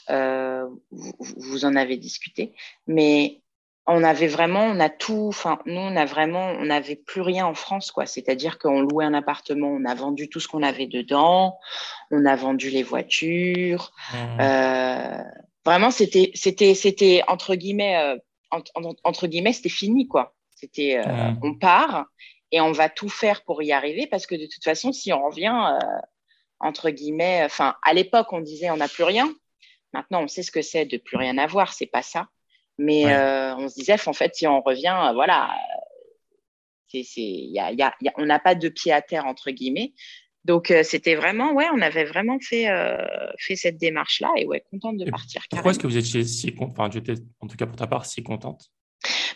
vous, vous, en avez discuté, mais on avait vraiment, on a tout, enfin, nous, on a vraiment, on n'avait plus rien en France, quoi. C'est-à-dire qu'on louait un appartement, on a vendu tout ce qu'on avait dedans, on a vendu les voitures. Mmh. Euh, vraiment, c'était, c'était, c'était entre guillemets, euh, entre, guillemets, c'était fini, quoi. C'était, euh, mmh. on part et on va tout faire pour y arriver parce que de toute façon, si on revient, entre guillemets, enfin, à l'époque, on disait on n'a plus rien. Maintenant, on sait ce que c'est de plus rien avoir. C'est pas ça. Mais euh, on se disait, en fait, si on revient, euh, voilà, c'est, y a, y a, on n'a pas de pied à terre, entre guillemets. Donc, euh, c'était vraiment, ouais, on avait vraiment fait, fait cette démarche-là et ouais, contente de partir. Pourquoi est-ce que vous étiez si contente, enfin, en tout cas pour ta part, si contente?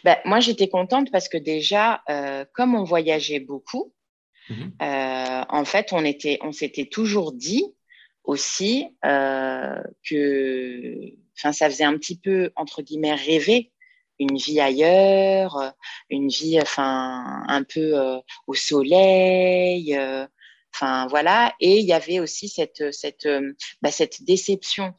Ben, Moi, j'étais contente parce que déjà, comme on voyageait beaucoup, mmh en fait, on, était, on s'était toujours dit aussi que enfin, ça faisait un petit peu, entre guillemets, rêver une vie ailleurs, une vie, enfin, un peu euh, au soleil, euh, enfin, voilà. Et il y avait aussi cette, cette, euh, bah, cette déception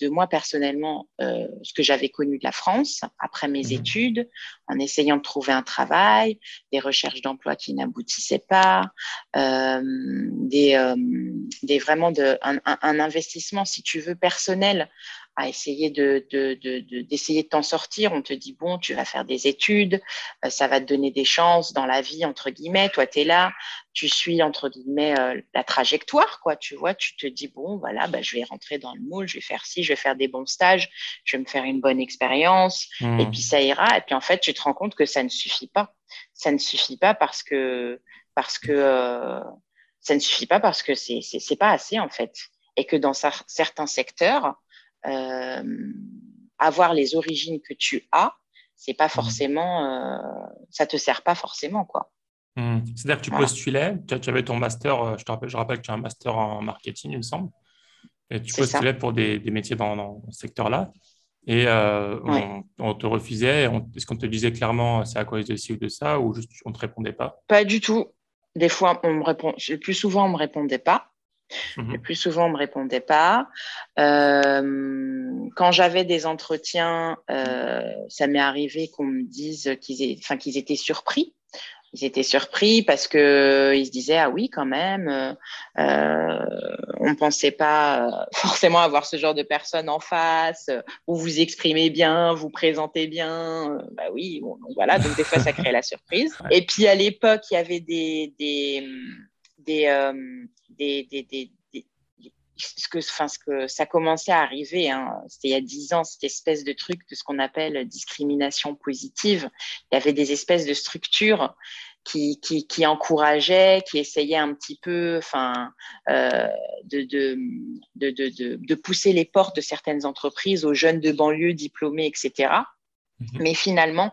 de moi personnellement, ce que j'avais connu de la France après mes mmh études, en essayant de trouver un travail, des recherches d'emploi qui n'aboutissaient pas, des, des vraiment de, un, un, investissement, si tu veux, personnel à essayer de, d'essayer de, t'en sortir. On te dit, bon, tu vas faire des études, euh, ça va te donner des chances dans la vie, entre guillemets. Toi, tu es là, tu suis, entre guillemets, euh, la trajectoire, quoi. Tu vois, tu te dis, bon, voilà, bah, je vais rentrer dans le moule, je vais faire ci, je vais faire des bons stages, je vais me faire une bonne expérience, et mmh. puis ça ira. Et puis, en fait, tu te rends compte que ça ne suffit pas. Ça ne suffit pas parce que, parce que, euh, ça ne suffit pas parce que c'est, c'est, c'est pas assez, en fait. Et que dans certains secteurs, avoir les origines que tu as, c'est pas mmh. forcément, euh, ça te sert pas forcément, quoi. Mmh. C'est-à-dire que tu postulais, tu, avais ton master, euh, je te rappelle, je rappelle que tu as un master en marketing, il me semble, et tu postulais pour des, métiers dans, ce secteur-là, et on, te refusait. Est-ce qu'on te disait clairement c'est à cause de ci ou de ça, ou juste on te répondait pas? Pas du tout. Des fois, on me répond. Le plus souvent, on me répondait pas. Le mhm. plus souvent, on ne me répondait pas. Euh, quand j'avais des entretiens, euh, ça m'est arrivé qu'on me dise qu'ils qu'ils étaient surpris. Ils étaient surpris parce que ils se disaient ah oui quand même, euh, on ne pensait pas [LAUGHS] forcément avoir ce genre de personne en face. Vous vous exprimez bien, vous présentez bien. Bah oui, bon, donc voilà. Donc des fois ça [LAUGHS] crée la surprise. Et puis à l'époque il y avait des, des des, euh, des, des, des, ce que, enfin, ce que ça commençait à arriver, hein, c'était il y a dix ans, cette espèce de truc de ce qu'on appelle discrimination positive. Il y avait des espèces de structures qui, qui, qui encourageaient, qui essayaient un petit peu, enfin, euh, de, de, de, de, de pousser les portes de certaines entreprises aux jeunes de banlieue diplômés, etc. Mhm. Mais finalement,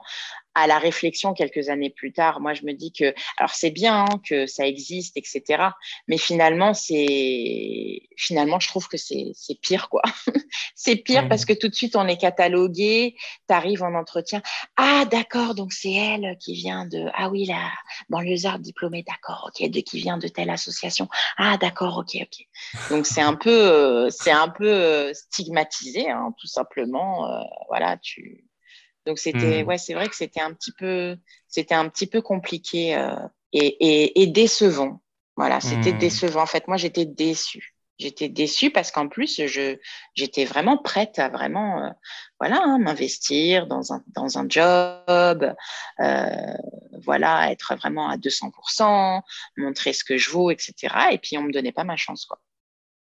à la réflexion quelques années plus tard, moi je me dis que, alors c'est bien hein, que ça existe, etc. Mais finalement, c'est, finalement, je trouve que c'est, pire, quoi. [LAUGHS] c'est pire parce que tout de suite on est catalogué, tu arrives en entretien, ah d'accord, donc c'est elle qui vient de, ah oui, la banlieusarde diplômée, d'accord, ok, de qui vient de telle association, ah d'accord, ok, ok. Donc c'est un peu, euh, c'est un peu euh, stigmatisé, hein, tout simplement. Euh, voilà, tu donc c'était, hmm. ouais, c'est vrai que c'était un petit peu, c'était un petit peu compliqué euh, et, et, décevant. Voilà, c'était hmm. décevant. En fait, moi, j'étais déçue. J'étais déçue parce qu'en plus, je, j'étais vraiment prête à vraiment, euh, voilà, hein, m'investir dans un, dans un job, euh, voilà, être vraiment à 200%, montrer ce que je vaux, etc. Et puis, on me donnait pas ma chance, quoi.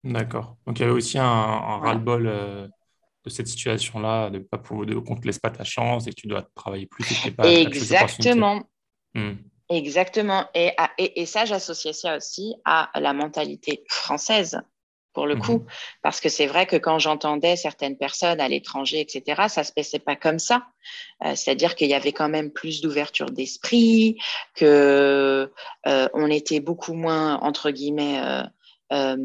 D'accord. Donc, il y avait aussi un, ras-le-bol cette situation-là, de pas qu'on ne te laisse pas ta chance et que tu dois travailler plus et pas Exactement. Hmm. Exactement. Et, et, et ça, j'associe ça aussi à la mentalité française pour le coup, mhm. parce que c'est vrai que quand j'entendais certaines personnes à l'étranger, etc., ça se passait pas comme ça. Euh, c'est-à-dire qu'il y avait quand même plus d'ouverture d'esprit, que euh, on était beaucoup moins entre guillemets euh, euh,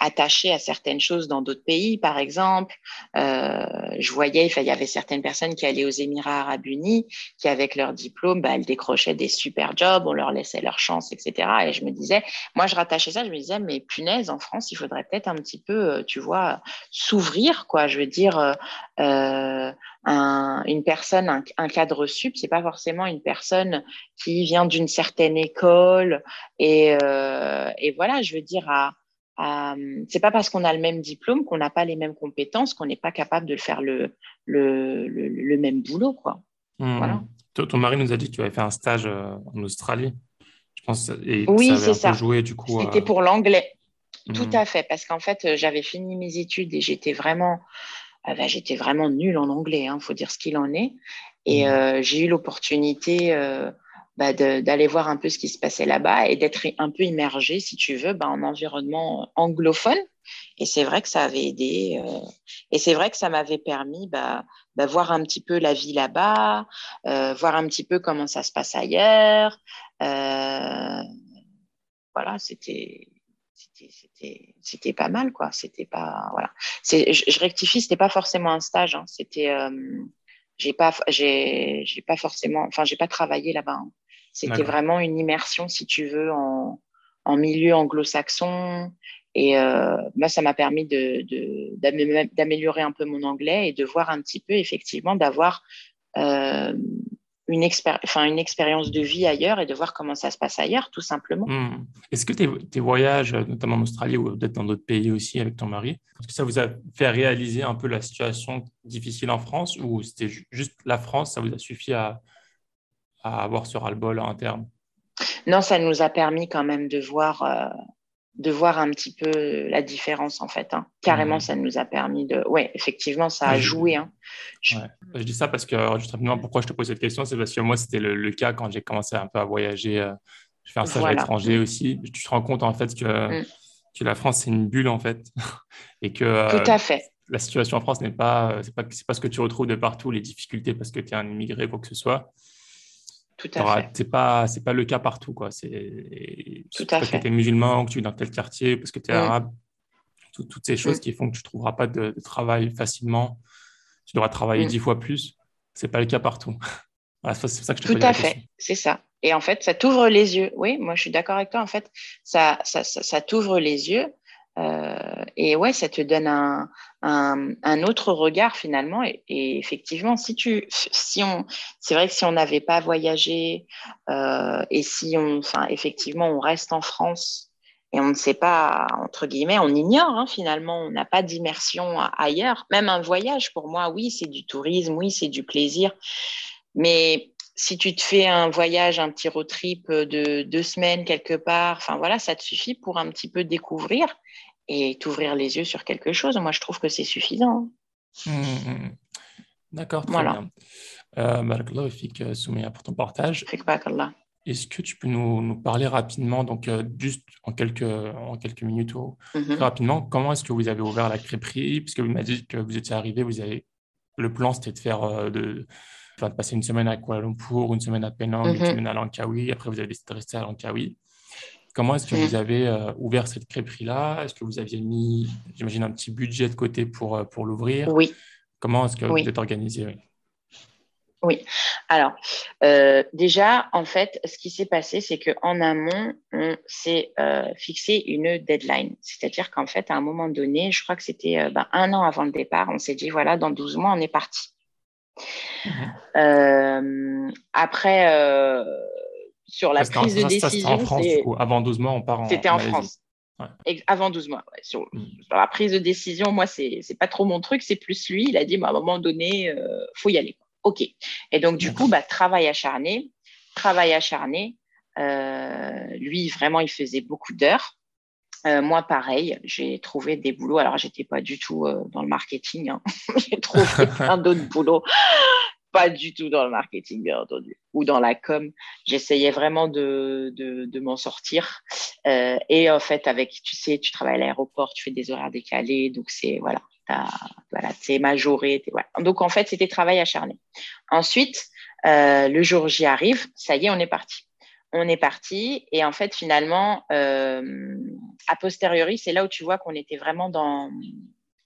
à certaines choses dans d'autres pays, par exemple. Euh, je voyais, il y avait certaines personnes qui allaient aux Émirats arabes unis, qui avec leur diplôme, bah, elles décrochaient des super jobs, on leur laissait leur chance, etc. Et je me disais, moi je rattachais ça, je me disais, mais punaise, en France, il faudrait peut-être un petit peu, euh, tu vois, s'ouvrir, quoi. Je veux dire, euh, euh un, une personne, un, un cadre sup, c'est pas forcément une personne qui vient d'une certaine école et, euh, et voilà, je veux dire à, à c'est pas parce qu'on a le même diplôme qu'on n'a pas les mêmes compétences qu'on n'est pas capable de faire le, le, le, même boulot quoi. Hmm. Voilà. Ton mari nous a dit que tu avais fait un stage euh, en Australie, je pense, et oui, c'est ça. Joué, du coup. C'était pour l'anglais. Tout hmm. à fait, parce qu'en fait, j'avais fini mes études et j'étais vraiment ah bah, j'étais vraiment nulle en anglais, il hein, faut dire ce qu'il en est. Et mmh. euh, j'ai eu l'opportunité euh, bah, d'aller voir un peu ce qui se passait là-bas et d'être un peu immergée, si tu veux, bah, en environnement anglophone. Et c'est vrai que ça avait aidé. Euh, et c'est vrai que ça m'avait permis bah, bah, voir un petit peu la vie là-bas, euh, voir un petit peu comment ça se passe ailleurs. Euh, voilà, c'était c'était pas mal quoi c'était pas voilà je, je rectifie c'était pas forcément un stage hein. c'était euh, j'ai pas j'ai pas forcément enfin j'ai pas travaillé là-bas hein. c'était vraiment une immersion si tu veux en, en milieu anglo-saxon et euh, moi ça m'a permis de d'améliorer un peu mon anglais et de voir un petit peu effectivement d'avoir euh, une, une expérience de vie ailleurs et de voir comment ça se passe ailleurs, tout simplement. Hmm. Est-ce que tes, tes, voyages, notamment en Australie ou peut-être dans d'autres pays aussi avec ton mari, est-ce que ça vous a fait réaliser un peu la situation difficile en France ou c'était juste la France, ça vous a suffi à, à avoir ce ras-le-bol à un terme Non, ça nous a permis quand même de voir euh, de voir un petit peu la différence en fait. Hein. Carrément, mmh. ça nous a permis de. Oui, effectivement, ça a joué. Hein. Je... dis ça parce que, juste rapidement, pourquoi je te pose cette question, c'est parce que moi, c'était le, cas quand j'ai commencé un peu à voyager. Euh, je fais un stage à l'étranger aussi. Tu te rends compte en fait que, mmh. que la France, c'est une bulle en fait. [LAUGHS] Et que. Euh, Tout à fait. La situation en France n'est pas, c'est pas, pas ce que tu retrouves de partout, les difficultés parce que tu es un immigré, quoi que ce soit. Tout à fait. C'est pas, c'est pas le cas partout, quoi. C'est parce que tu es musulman que tu es dans tel quartier, parce que tu es mm. arabe. toutes ces choses mm. qui font que tu ne trouveras pas de, travail facilement. Tu devras travailler mm. dix fois plus. C'est pas le cas partout. [LAUGHS] c'est ça que je te Tout à fait, c'est ça. Et en fait, ça t'ouvre les yeux. Oui, moi, je suis d'accord avec toi. En fait, ça, ça, ça, ça t'ouvre les yeux euh, et ouais, ça te donne un, un, autre regard finalement. Et, effectivement, si tu, si on, c'est vrai que si on n'avait pas voyagé euh, et si on, enfin, effectivement, on reste en France et on ne sait pas, entre guillemets, on ignore hein, finalement, on n'a pas d'immersion ailleurs. Même un voyage, pour moi, oui, c'est du tourisme, oui, c'est du plaisir. Mais si tu te fais un voyage, un petit road trip de deux semaines quelque part, enfin voilà, ça te suffit pour un petit peu découvrir et t'ouvrir les yeux sur quelque chose. Moi, je trouve que c'est suffisant. Mmh, mmh, mmh. D'accord, très voilà. bien. Euh, Fik Souméa pour ton partage. Est-ce que tu peux nous, nous parler rapidement, donc euh, juste en quelques, en quelques minutes ou rapidement, comment est-ce que vous avez ouvert la crêperie? Puisque vous m'avez dit que vous étiez arrivé, vous avez le plan c'était de faire euh, de, de passer une semaine à Kuala Lumpur, une semaine à Penang, une semaine à Langkawi. Après, vous avez décidé de rester à Langkawi. Comment est-ce que vous avez euh, ouvert cette crêperie-là? Est-ce que vous aviez mis, j'imagine, un petit budget de côté pour, euh, pour l'ouvrir? Oui. Comment est-ce que vous êtes organisé oui? Alors, euh, déjà, en fait, ce qui s'est passé, c'est qu'en amont, on s'est fixé une deadline. C'est-à-dire qu'en fait, à un moment donné, je crois que c'était ben, un an avant le départ, on s'est dit, voilà, dans 12 mois, on est parti. Mhm. après, sur la prise de décision. en France, Avant 12 mois, on part en. C'était en France. Avant 12 mois. Mm. Sur, la prise de décision, moi, c'est n'est pas trop mon truc, c'est plus lui. Il a dit, bah, à un moment donné, il euh, faut y aller. OK. Et donc, du coup, bah, travail acharné. Travail acharné. Euh, lui, vraiment, il faisait beaucoup d'heures. moi, pareil, j'ai trouvé des boulots. Alors, j'étais pas du tout dans le marketing. Hein. [LAUGHS] j'ai trouvé [LAUGHS] plein d'autres boulots pas du tout dans le marketing, bien entendu, ou dans la com. J'essayais vraiment de, de, m'en sortir. Euh, et en fait, avec, tu sais, tu travailles à l'aéroport, tu fais des horaires décalés, donc c'est, voilà, voilà c'est majoré. Donc, en fait, c'était travail acharné. Ensuite, euh, le jour J arrive, ça y est, on est parti. On est parti et en fait, finalement, euh, a posteriori, c'est là où tu vois qu'on était vraiment dans,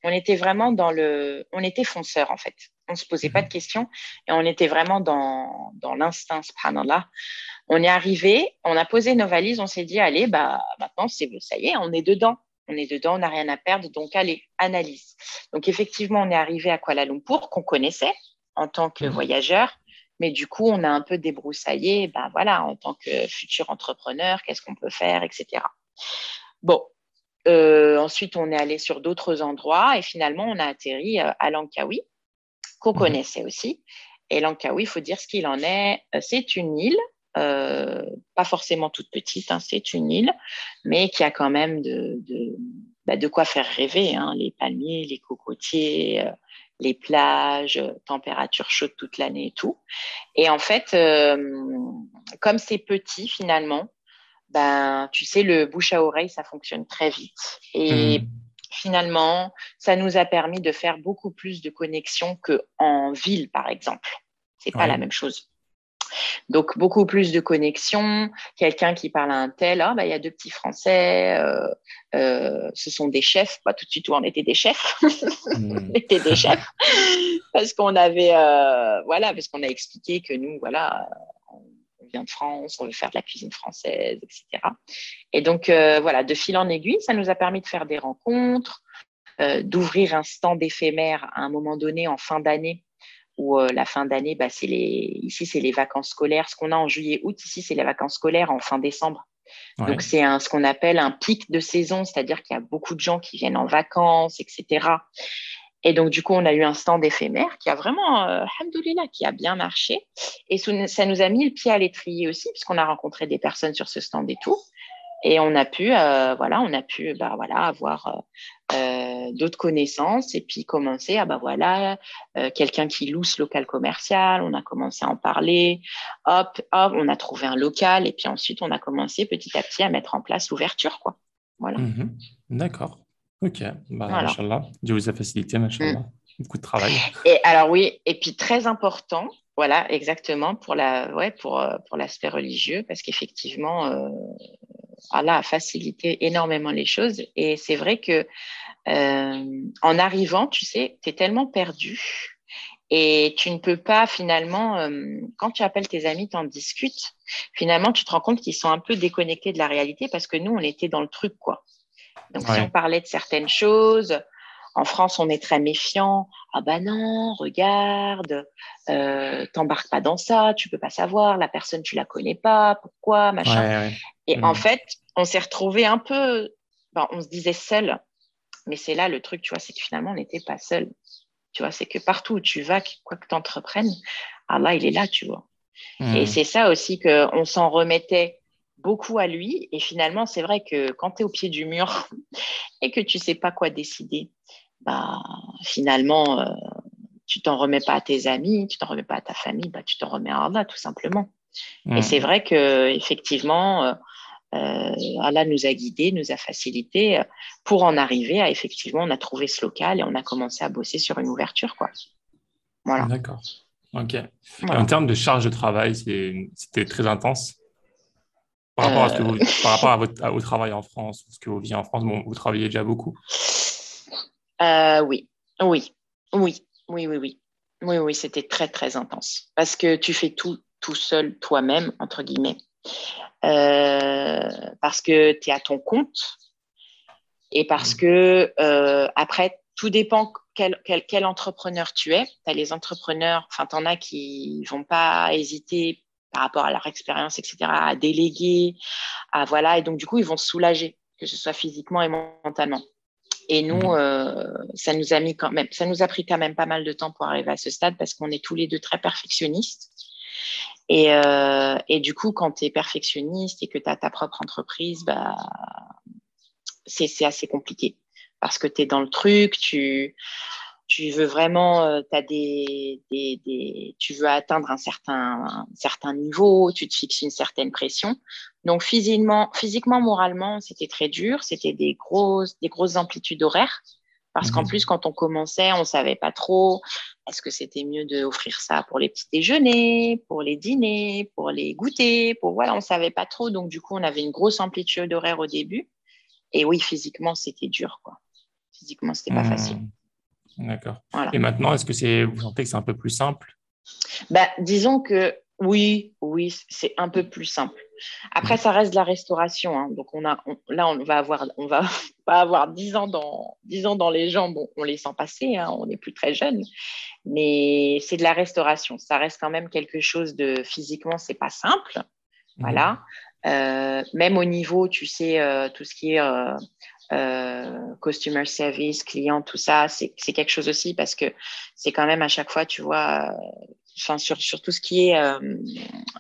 on était vraiment dans le, on était fonceur en fait. On se posait pas de mhm. questions et on était vraiment dans, dans l'instinct, là. On est arrivé, on a posé nos valises, on s'est dit, allez, bah, maintenant, c'est, ça y est, on est dedans. On est dedans, on n'a rien à perdre, donc allez, analyse. Donc effectivement, on est arrivé à Kuala Lumpur, qu'on connaissait en tant que mhm. voyageur, mais du coup, on a un peu débroussaillé, ben voilà, en tant que futur entrepreneur, qu'est-ce qu'on peut faire, etc. Bon, euh, ensuite, on est allé sur d'autres endroits et finalement, on a atterri euh, à Langkawi, qu'on mhm. connaissait aussi. Et Langkawi, il faut dire ce qu'il en est. Euh, c'est une île, pas forcément toute petite, hein, c'est une île, mais qui a quand même de, de, bah, quoi faire rêver. Hein, les palmiers, les cocotiers, les plages, température chaude toute l'année et tout. Et en fait, comme c'est petit finalement, ben, tu sais, le bouche à oreille, ça fonctionne très vite. Et hmm. finalement, ça nous a permis de faire beaucoup plus de connexions qu'en ville, par exemple. C'est pas la même chose. Donc, beaucoup plus de connexions. Quelqu'un qui parle à un tel, ah, ben, il y a deux petits Français, euh, euh, ce sont des chefs. Pas tout de suite, où on était des chefs. [LAUGHS] Hmm. on était des chefs. parce qu'on avait, euh, voilà, parce qu'on a expliqué que nous, voilà, vient de France, on veut faire de la cuisine française, etc. Et donc, euh, voilà, de fil en aiguille, ça nous a permis de faire des rencontres, euh, d'ouvrir un stand éphémère à un moment donné en fin d'année, où euh, la fin d'année, bah, c'est les, ici, c'est les vacances scolaires. Ce qu'on a en juillet-août, ici, c'est les vacances scolaires en fin décembre. Donc, c'est ce qu'on appelle un pic de saison, c'est-à-dire qu'il y a beaucoup de gens qui viennent en vacances, etc. Et donc, du coup, on a eu un stand éphémère qui a vraiment, euh, qui a bien marché. Et ça nous a mis le pied à l'étrier aussi, puisqu'on a rencontré des personnes sur ce stand et tout. Et on a pu, euh, voilà, on a pu, bah, voilà, avoir euh, d'autres connaissances et puis commencer à, bah, voilà, euh, quelqu'un qui loue ce local commercial. On a commencé à en parler. Hop, hop, on a trouvé un local et puis ensuite, on a commencé petit à petit à mettre en place l'ouverture, quoi. Voilà. Mmh D'accord. Ok, bah, voilà. Dieu vous a facilité, machallah. Mm. Beaucoup de travail. Et alors oui, et puis très important, voilà, exactement, pour la, ouais, pour, euh, pour l'aspect religieux, parce qu'effectivement, euh, Allah a facilité énormément les choses. Et c'est vrai que euh, en arrivant, tu sais, tu es tellement perdu et tu ne peux pas finalement, euh, quand tu appelles tes amis, tu en discutes, finalement, tu te rends compte qu'ils sont un peu déconnectés de la réalité parce que nous, on était dans le truc, quoi. Donc, si on parlait de certaines choses, en France, on est très méfiant. Ah bah non, regarde, euh, t'embarques pas dans ça, tu peux pas savoir, la personne, tu la connais pas, pourquoi, machin. Et en mm. fait, on s'est retrouvé un peu, on se disait seul, mais c'est là le truc, tu vois, c'est que finalement, on n'était pas seul. Tu vois, c'est que partout où tu vas, quoi que tu entreprennes, Allah, il est là, tu vois. Et c'est ça aussi qu'on s'en remettait beaucoup à lui. Et finalement, c'est vrai que quand tu es au pied du mur [LAUGHS] et que tu sais pas quoi décider, bah, finalement, euh, tu t'en remets pas à tes amis, tu t'en remets pas à ta famille, bah, tu t'en remets à Allah, tout simplement. Et c'est vrai que effectivement, euh, euh, Allah nous a guidés, nous a facilité pour en arriver à effectivement, on a trouvé ce local et on a commencé à bosser sur une ouverture, quoi. Voilà. D'accord. Ok. En termes de charge de travail, c'était très intense. Par rapport, à, ce que par rapport à votre, au travail en France, ce que vous vivez en France, bon, vous travaillez déjà beaucoup euh, Oui, oui, oui, oui, oui, oui. Oui, oui, c'était très, très intense. Parce que tu fais tout tout seul, toi-même, entre guillemets. Euh, parce que tu es à ton compte et parce mmh. que, euh, après, tout dépend quel, quel, quel, entrepreneur tu es. Tu as les entrepreneurs, enfin, tu en as qui vont pas hésiter par rapport à leur expérience, etc., à déléguer, à voilà, et donc du coup, ils vont se soulager, que ce soit physiquement et mentalement. Et nous, mmh. euh, ça nous a mis quand même, ça nous a pris quand même pas mal de temps pour arriver à ce stade parce qu'on est tous les deux très perfectionnistes. Et, euh, et du coup, quand tu es perfectionniste et que tu as ta propre entreprise, bah, c'est assez compliqué parce que tu es dans le truc, tu, tu veux vraiment, euh, as des, des, des, tu veux atteindre un certain, un certain niveau, tu te fixes une certaine pression. Donc physiquement, physiquement moralement, c'était très dur, c'était des grosses, des grosses amplitudes horaires. Parce qu'en mhm. plus, quand on commençait, on savait pas trop est-ce que c'était mieux d'offrir ça pour les petits déjeuners, pour les dîners, pour les goûters, pour voilà, on savait pas trop. Donc du coup, on avait une grosse amplitude horaire au début. Et oui, physiquement, c'était dur, quoi. Physiquement, c'était pas hmm. facile. D'accord. Et maintenant, est-ce que c'est, vous sentez que c'est un peu plus simple? Bah, Disons que oui, oui, c'est un peu plus simple. Après, ça reste de la restauration. Hein. Donc, on a, là, on va avoir, on va [LAUGHS] pas avoir 10 ans dans, 10 ans dans les jambes. on les sent passer, hein, on n'est plus très jeunes. Mais c'est de la restauration. Ça reste quand même quelque chose de physiquement, c'est pas simple. Voilà. Euh, même au niveau, tu sais, euh, tout ce qui est euh, euh, customer service, client, tout ça, c'est quelque chose aussi parce que c'est quand même à chaque fois, tu vois, euh, enfin sur, sur tout ce qui est euh,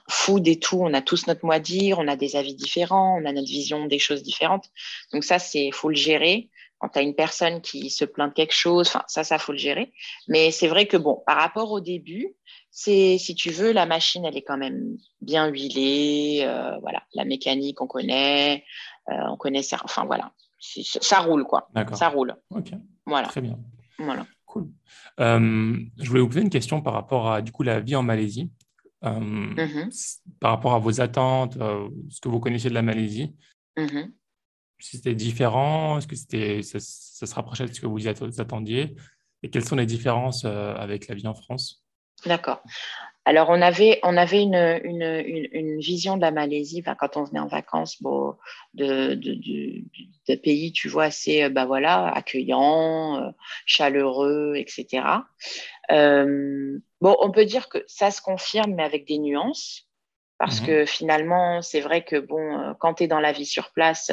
food et tout, on a tous notre mot à dire, on a des avis différents, on a notre vision des choses différentes. Donc ça, c'est faut le gérer. Quand tu as une personne qui se plaint de quelque chose, enfin ça, ça faut le gérer. Mais c'est vrai que bon, par rapport au début, c'est si tu veux, la machine, elle est quand même bien huilée. voilà, la mécanique, on connaît, on connaît ça. Enfin voilà, ça roule, quoi. Ça roule. Ok. Voilà. Très bien. Voilà. Cool. Euh, je voulais vous poser une question par rapport à du coup la vie en Malaisie. Euh, mm-hmm. Par rapport à vos attentes, euh, ce que vous connaissez de la Malaisie. Mm-hmm. Si c'était différent, est-ce que c'était, ça, ça, se rapprochait de ce que vous attendiez? Et quelles sont les différences avec la vie en France? D'accord. Alors, on avait, on avait une, une, une, vision de la Malaisie quand on venait en vacances bon, de, de, de, pays, tu vois, assez bah, voilà, accueillant, euh, chaleureux, etc. Euh, bon, on peut dire que ça se confirme, mais avec des nuances. Parce mmh que finalement, c'est vrai que bon, euh, quand tu es dans la vie sur place,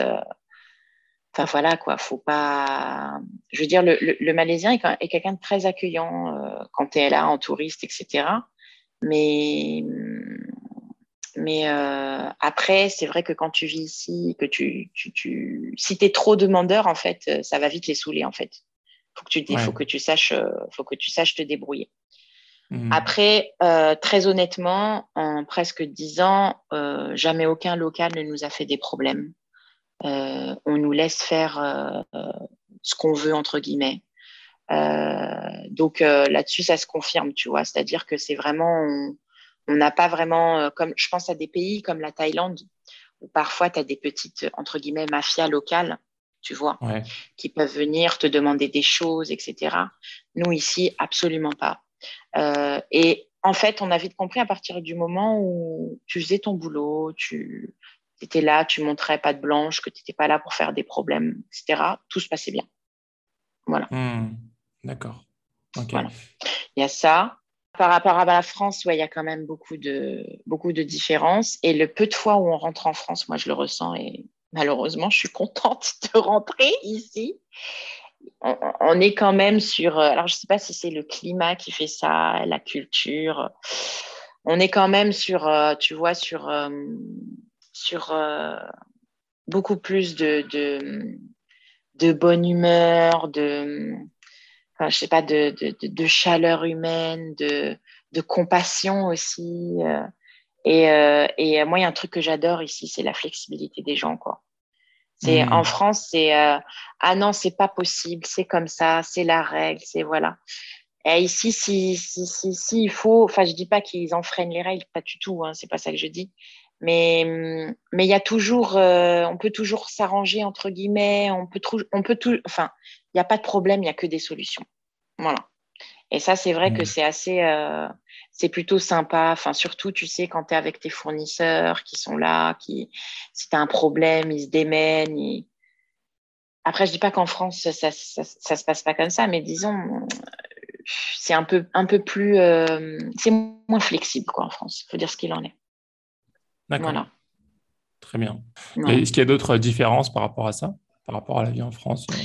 enfin voilà quoi, faut pas. Je veux dire, le, le, Malaisien est, est quelqu'un de très accueillant quand tu es là en touriste, etc. Mais, mais euh, après, c'est vrai que quand tu vis ici, que tu, tu, tu... si tu es trop demandeur, en fait, euh, ça va vite les saouler, en fait. Faut que tu, faut que tu saches, euh, faut que tu saches te débrouiller. Mmh. Après, très honnêtement, en presque dix ans, jamais aucun local ne nous a fait des problèmes. on nous laisse faire ce qu'on veut entre guillemets. Euh, donc euh, là-dessus, ça se confirme, tu vois. C'est-à-dire que c'est vraiment, on n'a pas vraiment, euh, comme je pense à des pays comme la Thaïlande, où parfois tu as des petites, entre guillemets, mafias locales, tu vois, qui peuvent venir te demander des choses, etc. Nous, ici, absolument pas. et en fait, on a vite compris à partir du moment où tu faisais ton boulot, tu étais là, tu montrais pas de blanche, que tu n'étais pas là pour faire des problèmes, etc. Tout se passait bien. Voilà. Hmm. D'accord. Il y a ça. Par rapport à la France, ouais, il y a quand même beaucoup de, beaucoup de différences. Et le peu de fois où on rentre en France, moi, je le ressens et malheureusement, je suis contente [LAUGHS] de rentrer ici. On, est quand même sur. Euh, alors, je ne sais pas si c'est le climat qui fait ça, la culture. On est quand même sur, euh, tu vois, sur, euh, sur beaucoup plus de, de, de bonne humeur, de enfin, je sais pas, de, de, de, chaleur humaine, de, de compassion aussi. Euh, et, euh, et moi, il y a un truc que j'adore ici, c'est la flexibilité des gens, quoi. C'est mmh. en France, c'est euh, ah non, c'est pas possible, c'est comme ça, c'est la règle, c'est voilà. Et ici, si, si, si, si, il faut, enfin, je dis pas qu'ils enfreignent les règles, pas du tout, hein, c'est pas ça que je dis. Mais mais il y a toujours, on peut toujours s'arranger entre guillemets, on peut, on peut tout, enfin, n'y a pas de problème, il n'y a que des solutions. Voilà. Et ça, c'est vrai que mm. c'est assez, euh, c'est plutôt sympa. Enfin, surtout, tu sais, quand tu es avec tes fournisseurs qui sont là, qui, si tu as un problème, ils se démènent. Après, je dis pas qu'en France, ça, ça, ça, se passe pas comme ça, mais disons, c'est un peu, un peu plus, euh, c'est moins flexible, quoi, en France. Il faut dire ce qu'il en est. D'accord. Voilà. Très bien. Est-ce qu'il y a d'autres différences par rapport à ça, par rapport à la vie en France euh?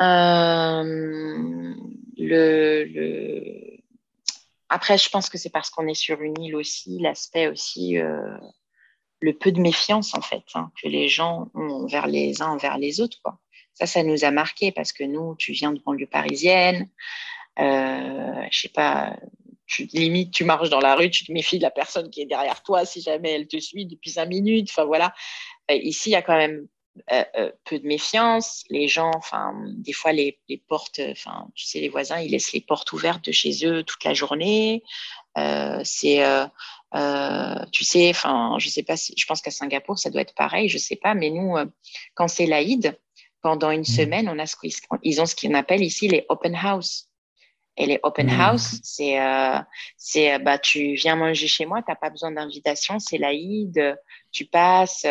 Euh, Après, je pense que c'est parce qu'on est sur une île aussi, l'aspect aussi, euh, le peu de méfiance en fait hein, que les gens ont vers les uns envers les autres. Ça, ça nous a marqué parce que nous, tu viens de banlieue parisienne, euh, je sais pas, tu limite, tu marches dans la rue, tu te méfies de la personne qui est derrière toi si jamais elle te suit depuis cinq minutes. Enfin voilà, ici il y a quand même euh, euh, peu de méfiance. Les gens, enfin, des fois, les, les portes, enfin, tu sais, les voisins, ils laissent les portes ouvertes de chez eux toute la journée. Euh, c'est, tu sais, enfin, je sais pas si, je pense qu'à Singapour, ça doit être pareil, je sais pas, mais nous, quand c'est l'Aïd, pendant une mmh. semaine, on a ce ils ont ce qu'on appelle ici les open house. Et les open mmh. house, c'est, c'est, bah, tu viens manger chez moi, tu n'as pas besoin d'invitation, c'est l'Aïd, tu passes,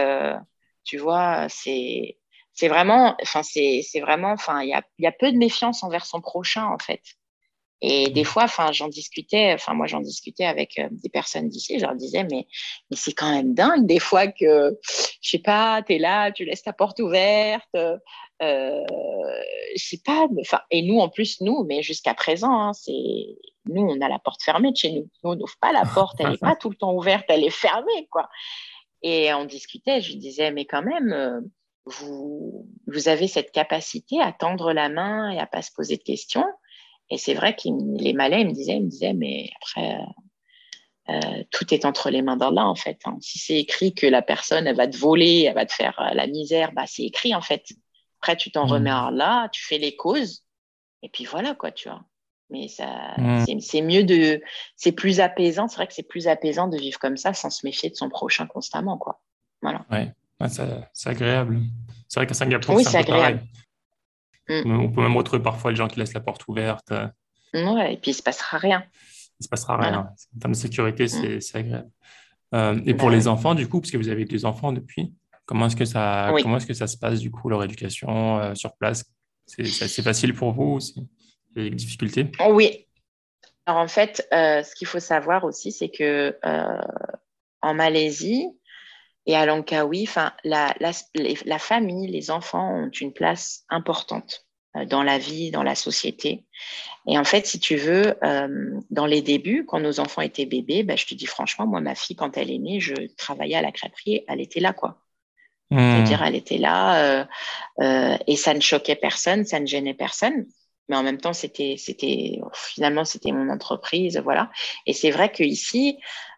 tu vois, c'est c'est vraiment, enfin c'est vraiment, enfin il y a, y a peu de méfiance envers son prochain en fait. Et des mmh. fois, enfin, j'en discutais, enfin, moi, j'en discutais avec euh, des personnes d'ici, je leur disais, mais, mais c'est quand même dingue, des fois que, je sais pas, tu es là, tu laisses ta porte ouverte, euh, je sais pas, enfin, et nous, en plus, nous, mais jusqu'à présent, hein, c'est, nous, on a la porte fermée de chez nous. Nous, on n'ouvre pas la [LAUGHS] porte, elle n'est pas tout le temps ouverte, elle est fermée, quoi. Et on discutait, je lui disais, mais quand même, euh, vous, vous avez cette capacité à tendre la main et à pas se poser de questions. Et c'est vrai que les malais me disaient, me disaient, mais après, euh, euh, tout est entre les mains d'Allah, en fait. Hein. Si c'est écrit que la personne, elle va te voler, elle va te faire la misère, bah, c'est écrit, en fait. Après, tu t'en mmh. remets à Allah, tu fais les causes, et puis voilà, quoi, tu vois. Mais ça, mm. c'est mieux de, c'est plus apaisant. C'est vrai que c'est plus apaisant de vivre comme ça, sans se méfier de son prochain constamment, quoi. Voilà. Ouais, c'est agréable. C'est vrai qu'à Singapour, c'est agréable. Mm. On peut même retrouver parfois les gens qui laissent la porte ouverte. Ouais, et puis il se passera rien. Il se passera rien. En termes de sécurité, mm. c'est agréable. Euh, et pour bah les enfants, du coup, parce que vous avez deux enfants depuis, comment est-ce que ça, comment est-ce que ça se passe du coup leur éducation euh, sur place? C'est facile pour vous aussi des difficultés Oui. Alors en fait, euh, ce qu'il faut savoir aussi, c'est que euh, en Malaisie et à Langkawi, la, la, la, famille, les enfants ont une place importante euh, dans la vie, dans la société. Et en fait, si tu veux, dans les débuts, quand nos enfants étaient bébés, bah, je te dis franchement, moi, ma fille, quand elle est née, je travaillais à la crêperie, elle était là, quoi. Hmm. C'est-à-dire, elle était là et ça ne choquait personne, ça ne gênait personne mais en même temps, c'était, c'était, finalement, c'était mon entreprise, voilà. Et c'est vrai qu'ici,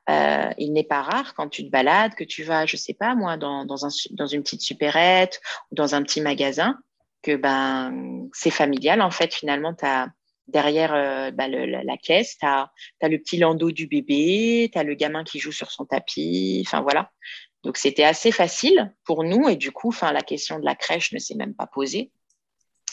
euh, il n'est pas rare quand tu te balades, que tu vas, je sais pas moi, dans, dans, un, dans une petite supérette ou dans un petit magasin, que ben c'est familial. En fait, finalement, as derrière euh, ben, le, la, caisse, tu as, le petit landau du bébé, tu as le gamin qui joue sur son tapis, enfin voilà. Donc c'était assez facile pour nous et du coup, enfin la question de la crèche ne s'est même pas posée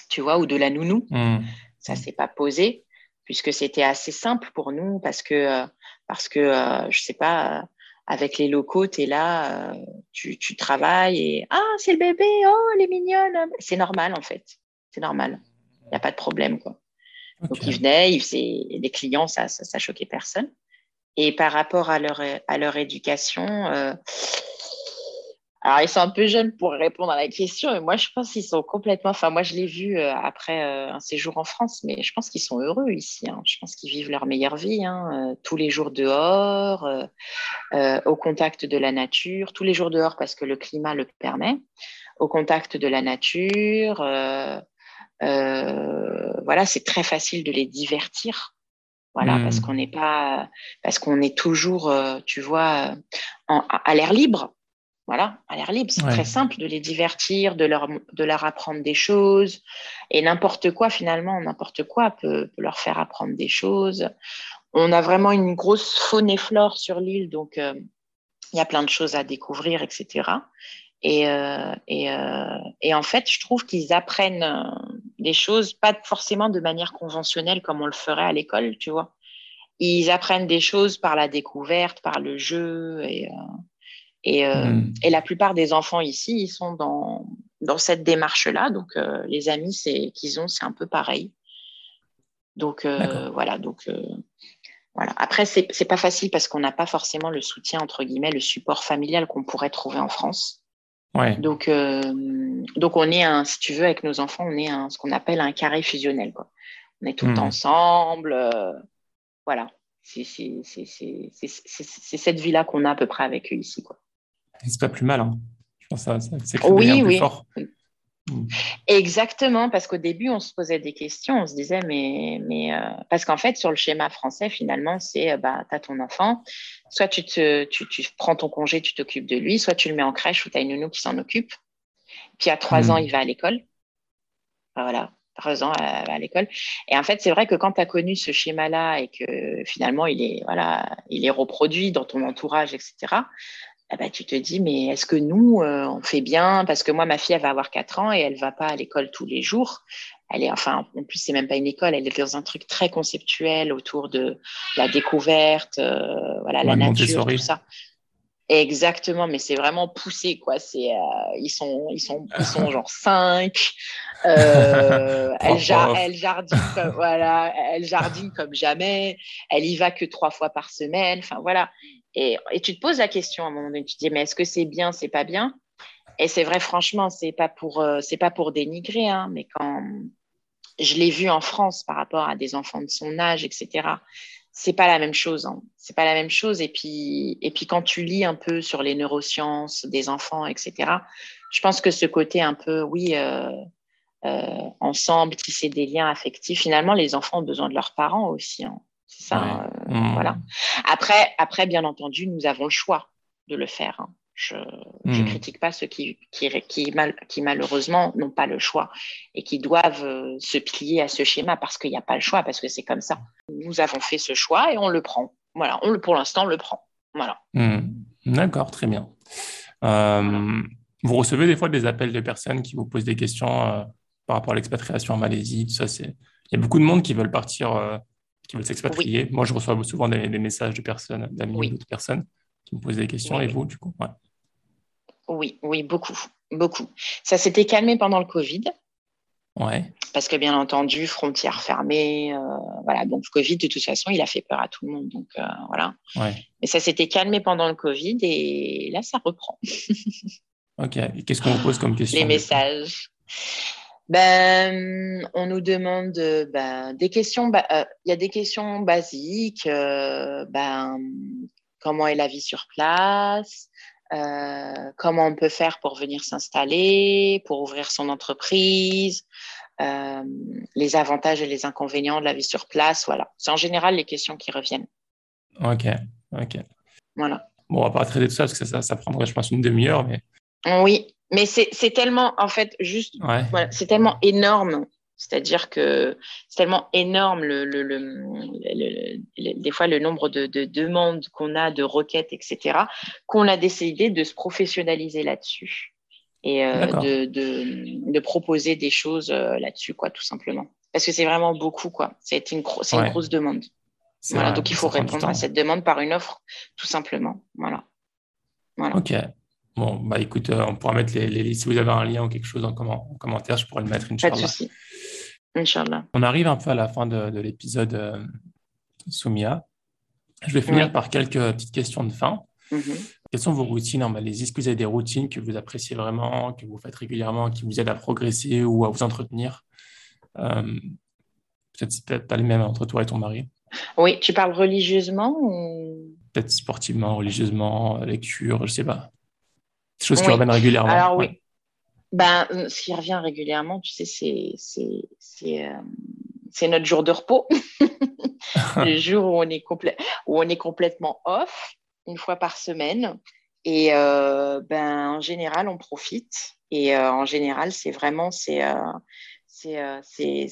tu vois, ou de la nounou. Hmm. Ça s'est pas posé puisque c'était assez simple pour nous parce que, euh, parce que euh, je sais pas, euh, avec les locaux, tu es là, tu, tu, travailles et ah, c'est le bébé, oh, elle est mignonne. C'est normal en fait. C'est normal. Il n'y a pas de problème. Quoi. Donc ils venaient, ils faisaient, les clients, ça, ça, ça, choquait personne. Et par rapport à leur, à leur éducation, alors, ils sont un peu jeunes pour répondre à la question, mais moi, je pense qu'ils sont complètement. Enfin, moi, je l'ai vu euh, après euh, un séjour en France, mais je pense qu'ils sont heureux ici. Hein. Je pense qu'ils vivent leur meilleure vie, hein, euh, tous les jours dehors, au contact de la nature, tous les jours dehors parce que le climat le permet, au contact de la nature. voilà, c'est très facile de les divertir. Voilà, parce mmh. qu'on n'est pas, parce qu'on est toujours, tu vois, à l'air libre voilà, à l'air libre. C'est très simple de les divertir, de leur, de leur apprendre des choses. Et n'importe quoi, finalement, n'importe quoi peut, leur faire apprendre des choses. On a vraiment une grosse faune et flore sur l'île, donc euh, il y a plein de choses à découvrir, etc. Et, euh, et, euh, et en fait, je trouve qu'ils apprennent des choses, pas forcément de manière conventionnelle comme on le ferait à l'école, tu vois. Ils apprennent des choses par la découverte, par le jeu. Et, euh, hmm. Et, la plupart des enfants ici, ils sont dans, dans cette démarche-là. Donc, euh, les amis qu'ils ont, c'est un peu pareil. Donc, euh, voilà. Donc, voilà. Après, c'est n'est pas facile parce qu'on n'a pas forcément le soutien, entre guillemets, le support familial qu'on pourrait trouver en France. Ouais. Donc, donc, on est, un, si tu veux, avec nos enfants, on est un, ce qu'on appelle un carré fusionnel. Quoi. On est tout le temps hmm. ensemble. voilà. C'est cette vie-là qu'on a à peu près avec eux ici. Quoi. C'est pas plus mal. Hein. Je pense que c'est oui, oui. fort. Mm. Exactement, parce qu'au début, on se posait des questions, on se disait, mais, mais euh, parce qu'en fait, sur le schéma français, finalement, c'est, euh, bah, tu as ton enfant, soit tu, te, tu, tu prends ton congé, tu t'occupes de lui, soit tu le mets en crèche ou tu as une nounou qui s'en occupe. Puis à trois ans, mm. il va à l'école. Voilà, trois ans à, à l'école. Et en fait, c'est vrai que quand tu as connu ce schéma-là et que finalement, il est, voilà, il est reproduit dans ton entourage, etc., ah bah, tu te dis, mais est-ce que nous, euh, on fait bien? Parce que moi, ma fille, elle va avoir 4 ans et elle va pas à l'école tous les jours. Elle est, enfin, en plus, c'est même pas une école, elle est dans un truc très conceptuel autour de la découverte, euh, voilà, la nature, tout ça. Exactement, mais c'est vraiment poussé, quoi. C'est, euh, ils sont, ils sont, ils sont genre [LAUGHS] 5. elle, elle, jardine comme, voilà, elle jardine comme jamais. Elle y va que trois fois par semaine. Enfin, voilà. Et, tu te poses la question à un moment donné, tu te dis, mais est-ce que c'est bien, c'est pas bien? Et c'est vrai, franchement, c'est pas pour, euh, pas pour dénigrer, hein, mais quand je l'ai vu en France par rapport à des enfants de son âge, etc., c'est pas la même chose. Hein. C'est pas la même chose. Et puis, et puis quand tu lis un peu sur les neurosciences des enfants, etc., je pense que ce côté un peu, oui, euh, euh, ensemble, tisser des liens affectifs, finalement, les enfants ont besoin de leurs parents aussi. Hein. C'est ça. Euh, mmh. Voilà. Après, après, bien entendu, nous avons le choix de le faire. Hein. Je ne mmh. critique pas ceux qui, qui, qui, mal, qui malheureusement n'ont pas le choix et qui doivent euh, se plier à ce schéma parce qu'il n'y a pas le choix, parce que c'est comme ça. Nous avons fait ce choix et on le prend. Voilà, on le, pour l'instant, on le prend. Voilà. Mmh. D'accord, très bien. Euh, vous recevez des fois des appels de personnes qui vous posent des questions par rapport à l'expatriation en Malaisie, tout ça. Il y a beaucoup de monde qui veulent partir qui veulent s'expatrier. Moi, je reçois souvent des, messages de personnes, d'amis ou d'autres personnes qui me posent des questions. Et vous, du coup Oui, oui, beaucoup, beaucoup. Ça s'était calmé pendant le Covid. Ouais. Parce que bien entendu, frontières fermées, euh, voilà. Donc le Covid, de toute façon, il a fait peur à tout le monde. Donc euh, voilà. Ouais. Mais ça s'était calmé pendant le Covid et là, ça reprend. ok. Et qu'est-ce qu'on vous pose comme [LAUGHS] question Les messages ben, on nous demande ben, des questions. Euh, il y a des questions basiques. Euh, ben, comment est la vie sur place euh, Comment on peut faire pour venir s'installer, pour ouvrir son entreprise Les avantages et les inconvénients de la vie sur place. Voilà. C'est en général les questions qui reviennent. Ok, ok. Voilà. Bon, on va pas traiter de ça parce que ça, ça prendrait, je pense, une demi-heure, mais. Oui, mais c'est tellement, en fait, juste, voilà, c'est tellement énorme. C'est-à-dire que c'est tellement énorme, le, le, le, des fois, le nombre de, de demandes qu'on a, de requêtes, etc., qu'on a décidé de se professionnaliser là-dessus et euh, de, de, de, proposer des choses euh, là-dessus, quoi, tout simplement. Parce que c'est vraiment beaucoup, quoi. C'est une, une grosse demande. Voilà, donc il faut répondre à cette demande par une offre, tout simplement. Voilà. voilà. Ok. Bon, bah écoute, euh, on pourra mettre les, les, si vous avez un lien ou quelque chose en, commentaire, je pourrais le mettre, Inch'Allah. Pas de souci. Inch'Allah. On arrive un peu à la fin de, l'épisode euh, Soumia. Je vais finir par quelques petites questions de fin. Mm-hmm. Quelles sont vos routines en Malaisie Est-ce que vous avez des routines que vous appréciez vraiment, que vous faites régulièrement, qui vous aident à progresser ou à vous entretenir? Euh, Peut-être peut pas les mêmes entre toi et ton mari. Oui, tu parles religieusement ou... Peut-être sportivement, religieusement, lecture, je ne sais pas. Des choses qui reviennent régulièrement. Alors oui. Ben, euh, ce qui revient régulièrement, tu sais, c'est euh, notre jour de repos. [LAUGHS] le [LAUGHS] jour où on, est où on est complètement off, une fois par semaine. Et euh, ben, en général, on profite. Et en général, c'est vraiment c'est c'est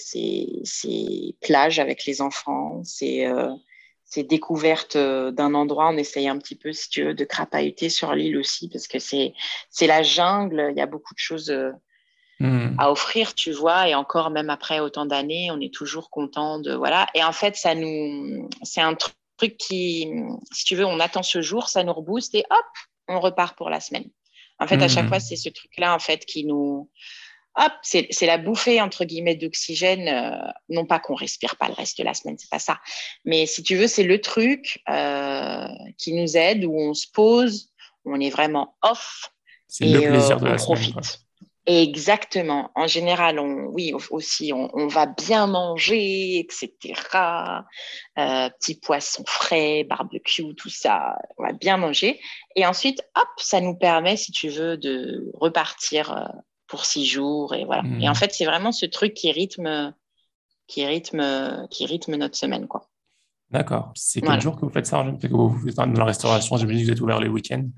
plage avec les enfants, c'est ces découvertes euh, d'un endroit. On essaye un petit peu, si tu veux, de crapahuter sur l'île aussi, parce que c'est la jungle. Il y a beaucoup de choses euh, hmm. à offrir, tu vois. Et encore, même après autant d'années, on est toujours content de. Voilà. Et en fait, ça nous. C'est un truc qui, si tu veux, on attend ce jour, ça nous rebooste et hop, on repart pour la semaine. En fait, à chaque hmm. fois, c'est ce truc-là, en fait, qui nous hop, c'est la bouffée entre guillemets d'oxygène. Euh, non pas qu'on respire pas le reste de la semaine, c'est pas ça. Mais si tu veux, c'est le truc euh, qui nous aide où on se pose, où on est vraiment off c'est le plaisir euh, de la profite. Exactement. En général, on, oui, aussi, on, va bien manger, etc. Euh, petit poisson frais, barbecue, tout ça, on va bien manger. Et ensuite, hop, ça nous permet, si tu veux, de repartir pour six jours. Et voilà. Et en mmh. fait, c'est vraiment ce truc qui rythme, qui rythme, qui rythme notre semaine, quoi. D'accord. C'est quel jour que vous faites ça que vous êtes dans la restauration, j'imagine que vous êtes ouvert les week-ends?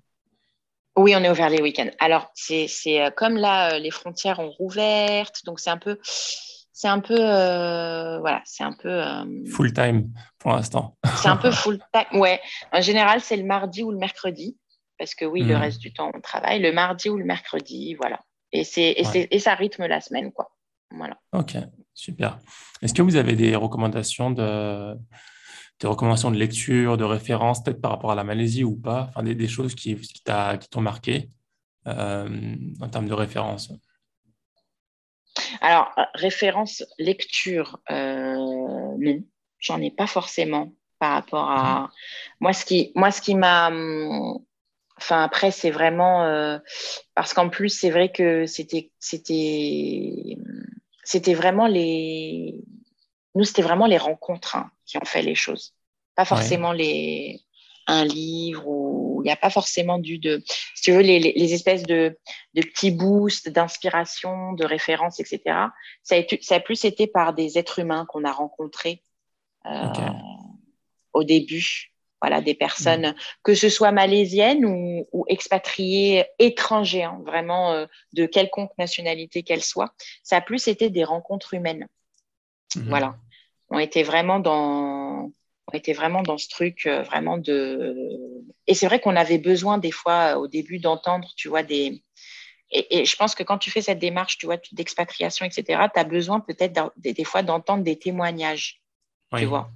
Oui, on est ouvert les week-ends. Alors, c'est euh, comme là, euh, les frontières ont rouvertes, donc c'est un peu, c'est un peu, euh, voilà, c'est un peu. full time pour l'instant. c'est un peu [LAUGHS] full time. Ouais. En général, c'est le mardi ou le mercredi, parce que oui, le hmm. reste du temps on travaille. Le mardi ou le mercredi, voilà. Et c'est et, et ça rythme la semaine, quoi. Voilà. Ok, super. Est-ce que vous avez des recommandations de des recommandations de lecture, de références, peut-être par rapport à la Malaisie ou pas, enfin, des, choses qui, qui t'ont marqué euh, en termes de références Alors, euh, référence lecture, euh, non, j'en ai pas forcément par rapport à. Mmh. Moi, ce qui, moi, ce qui m'a. Enfin, après, c'est vraiment. Euh, parce qu'en plus, c'est vrai que c'était. C'était. C'était vraiment les nous, c'était vraiment les rencontres hein, qui ont fait les choses. Pas forcément les, un livre ou il n'y a pas forcément du de, si tu veux, les, les, espèces de, de, petits boosts d'inspiration, de références, etc. Ça a, ça a, plus été par des êtres humains qu'on a rencontrés euh, au début. Voilà, des personnes, mm. que ce soit malaisiennes ou, ou expatriées étrangers, hein, vraiment euh, de quelconque nationalité qu'elles soient. Ça a plus été des rencontres humaines. Mhm. Voilà. On était vraiment dans, on était vraiment dans ce truc, euh, vraiment de. Et c'est vrai qu'on avait besoin des fois au début d'entendre, tu vois, des. Et, je pense que quand tu fais cette démarche, tu vois, d'expatriation, etc., tu as besoin peut-être des, fois d'entendre des témoignages, tu vois.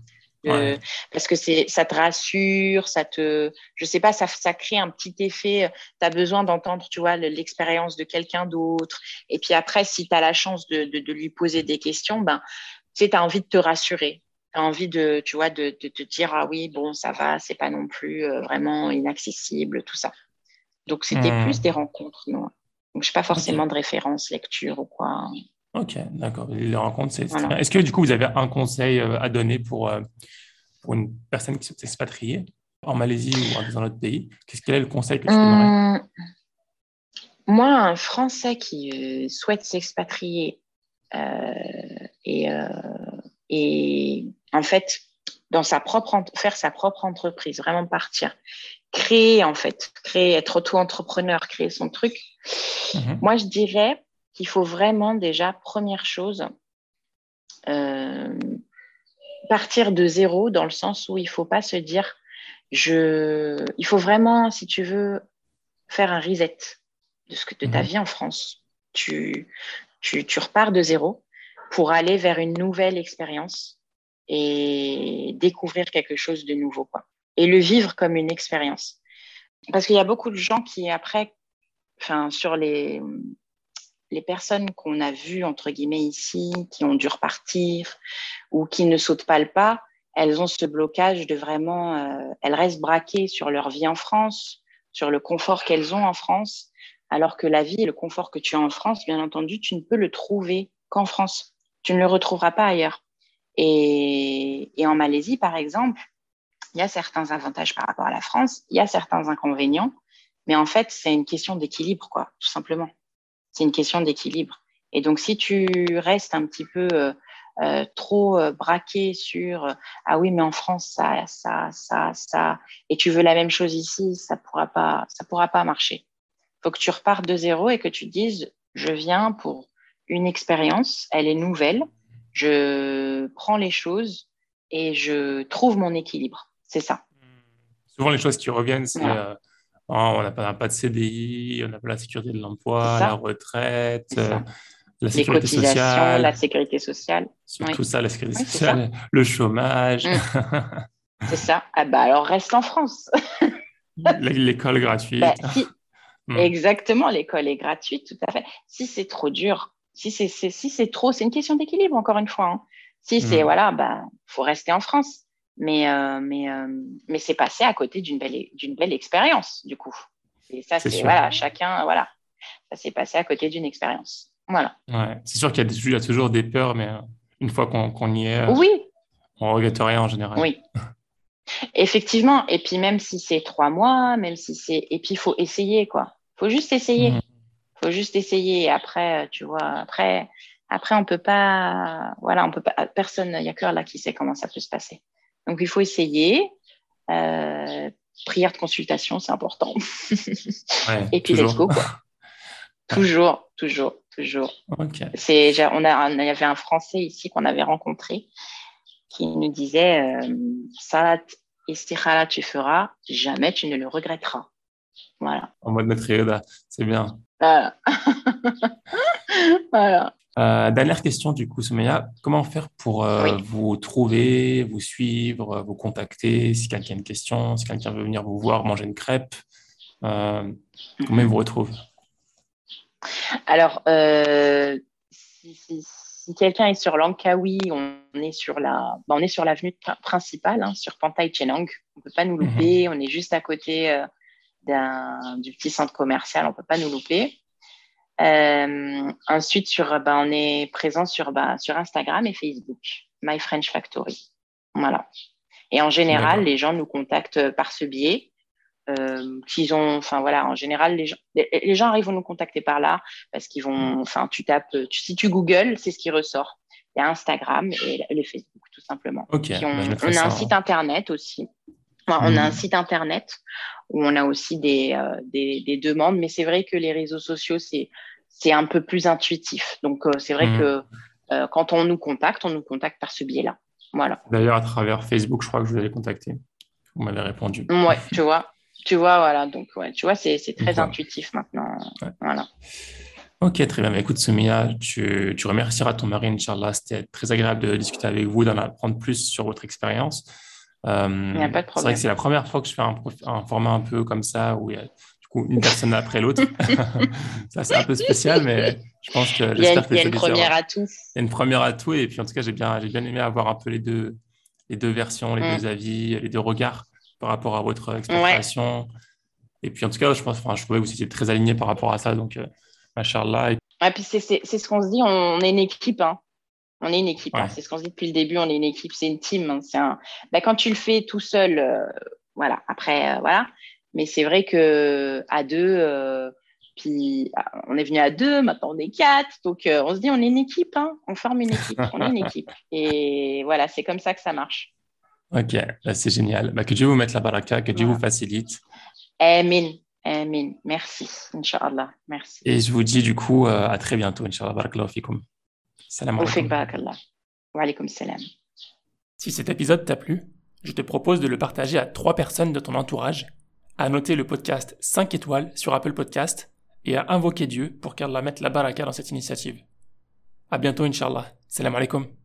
Parce que ça te rassure, ça te, je sais pas, ça, ça crée un petit effet. Tu as besoin d'entendre, tu vois, l'expérience de quelqu'un d'autre. Et puis après, si tu as la chance de, de, lui poser des questions, ben, tu as envie de te rassurer. Tu as envie de, tu vois, de, te dire, ah oui, bon, ça va, c'est pas non plus euh, vraiment inaccessible, tout ça. Donc, c'était hmm. plus des rencontres, non. Donc, je n'ai pas forcément de référence, lecture ou quoi. Ok, d'accord. Les rencontres, c'est Est-ce que du coup, vous avez un conseil euh, à donner pour, euh, pour une personne qui souhaite s'expatrier en Malaisie ou dans un autre pays? Qu'est-ce quel est le conseil que tu donnerais? Hum, Moi, un Français qui souhaite s'expatrier euh, et, euh, et en fait, dans sa propre faire sa propre entreprise, vraiment partir, créer en fait, créer, être auto-entrepreneur, créer son truc. Mhm. Moi, je dirais qu'il faut vraiment déjà première chose euh, partir de zéro dans le sens où il faut pas se dire je, il faut vraiment, si tu veux, faire un reset de ce que de ta mhm. vie en France. Tu, tu, repars de zéro pour aller vers une nouvelle expérience et découvrir quelque chose de nouveau. Quoi. Et le vivre comme une expérience. Parce qu'il y a beaucoup de gens qui, après, enfin, sur les, les personnes qu'on a vues, entre guillemets, ici, qui ont dû repartir ou qui ne sautent pas le pas, elles ont ce blocage de vraiment, euh, elles restent braquées sur leur vie en France, sur le confort qu'elles ont en France, alors que la vie et le confort que tu as en France, bien entendu, tu ne peux le trouver qu'en France. Tu ne le retrouveras pas ailleurs. Et, en Malaisie, par exemple, il y a certains avantages par rapport à la France, il y a certains inconvénients, mais en fait, c'est une question d'équilibre, quoi, tout simplement. C'est une question d'équilibre. Et donc, si tu restes un petit peu euh, euh, trop euh, braqué sur ah oui, mais en France ça, ça, ça, ça, et tu veux la même chose ici, ça pourra pas, ça pourra pas marcher faut que tu repartes de zéro et que tu dises, je viens pour une expérience, elle est nouvelle, je prends les choses et je trouve mon équilibre. C'est ça. Souvent, les choses qui reviennent, c'est oh, on n'a pas, de CDI, on n'a pas la sécurité de l'emploi, la retraite, euh, la sécurité sociale. La sécurité sociale. Tout ça, la sécurité sociale, le chômage. Mm. [LAUGHS] c'est ça. Ah bah alors reste en France. [LAUGHS] L'école gratuite. Bah, [LAUGHS] Mm. Exactement, l'école est gratuite, tout à fait. Si c'est trop dur, si c'est si c'est trop, c'est une question d'équilibre encore une fois. Hein. Si c'est mm. voilà, ben faut rester en France. Mais euh, mais euh, mais c'est passé à côté d'une belle d'une belle expérience du coup. Et ça c'est voilà, chacun voilà. ça s'est passé à côté d'une expérience. Voilà. Ouais. C'est sûr qu'il y, a toujours des peurs, mais euh, une fois qu'on y est, oui. on regrette rien en général. Oui. Effectivement. Et puis même si c'est trois mois, même si c'est, et puis il faut essayer quoi. Il faut juste essayer. Il mmh. faut juste essayer. Après, tu vois, après, après on peut pas, voilà, on peut pas. Personne, il y a que là qui sait comment ça peut se passer. Donc il faut essayer. Euh, prière de consultation, c'est important. [LAUGHS] et puis let's go quoi. [LAUGHS] toujours, toujours, toujours. C'est, on a, il y avait un Français ici qu'on avait rencontré qui nous disait euh, Salat istikhala tu feras, jamais tu ne le regretteras. Voilà. En mode notre c'est bien. Voilà. [LAUGHS] voilà. Euh, dernière question du coup, Soumeya. Comment faire pour euh, vous trouver, vous suivre, vous contacter si quelqu'un a une question, si quelqu'un veut venir vous voir, manger une crêpe euh, Comment il vous retrouve Alors, si, quelqu'un est sur Langkawi, on est sur la, bah, on est sur l'avenue principale, hein, sur Pantai Chenang. On ne peut pas nous louper. Mhm. On est juste à côté du petit centre commercial. On ne peut pas nous louper. Euh, ensuite, sur, bah, on est présent sur, bah, sur Instagram et Facebook, My French Factory. Voilà. Et en général, les gens nous contactent par ce biais. Euh, qu'ils ont, enfin voilà, en général, les gens, les, gens arrivent à nous contacter par là parce qu'ils vont, enfin, tu tapes, tu, si tu Google, c'est ce qui ressort. Il y a Instagram et les Facebook, tout simplement. Ok. on, bah, on a un site internet aussi. On a un hmm. site internet où on a aussi des, euh, des, des demandes, mais c'est vrai que les réseaux sociaux, c'est c'est un peu plus intuitif. Donc, euh, c'est vrai mmh. que euh, quand on nous contacte, on nous contacte par ce biais-là. Voilà. D'ailleurs, à travers Facebook, je crois que je vous avais contacté. Vous m'avez répondu. Ouais, tu vois. Tu vois, voilà. Donc, ouais, tu vois, c'est très intuitif maintenant. Voilà. Ok, très bien. écoute, Soumia, tu, tu, remercieras ton mari, Inch'Allah. C'était très agréable de discuter avec vous, d'en apprendre plus sur votre expérience. Euh. C'est vrai que c'est la première fois que je fais un, un, format un peu comme ça, où il y a une personne après l'autre. [LAUGHS] [LAUGHS] ça, c'est un peu spécial, mais je pense que j'espère que Il y a une première atout. Il y a une première atout, et puis en tout cas, j'ai bien, j'ai bien aimé avoir un peu les deux, les deux versions, les mm. deux avis, les deux regards par rapport à votre expatriation. Et puis en tout cas, je pense, enfin, je trouvais que vous étiez très aligné par rapport à ça, donc euh, machallah. Et... Ah, puis c'est, c'est, ce qu'on se dit, on est une équipe. Hein. On est une équipe, hein. c'est ce qu'on se dit depuis le début, on est une équipe, c'est une team. Hein. Un... Bah, quand tu le fais tout seul, euh, voilà, après, euh, voilà. Mais c'est vrai que à deux, euh, puis on est venu à deux, maintenant on est quatre. Donc on se dit on est une équipe, hein, on forme une équipe, on est une équipe. [LAUGHS] Et voilà, c'est comme ça que ça marche. Ok, bah, c'est génial. Bah, que Dieu vous mette la baraka, que Dieu vous facilite. Amen. Amen. Merci, Inch'Allah. Merci. Et je vous dis du coup à très bientôt, Inch'Allah. Barakallahu. Salam alaikum. Barakallah. Wa alaikum salam. Si cet épisode t'a plu, je te propose de le partager à trois personnes de ton entourage à noter le podcast 5 étoiles sur Apple Podcast et à invoquer Dieu pour qu'Allah mette la baraka dans cette initiative. À bientôt, Inch'Allah. Salam alaikum.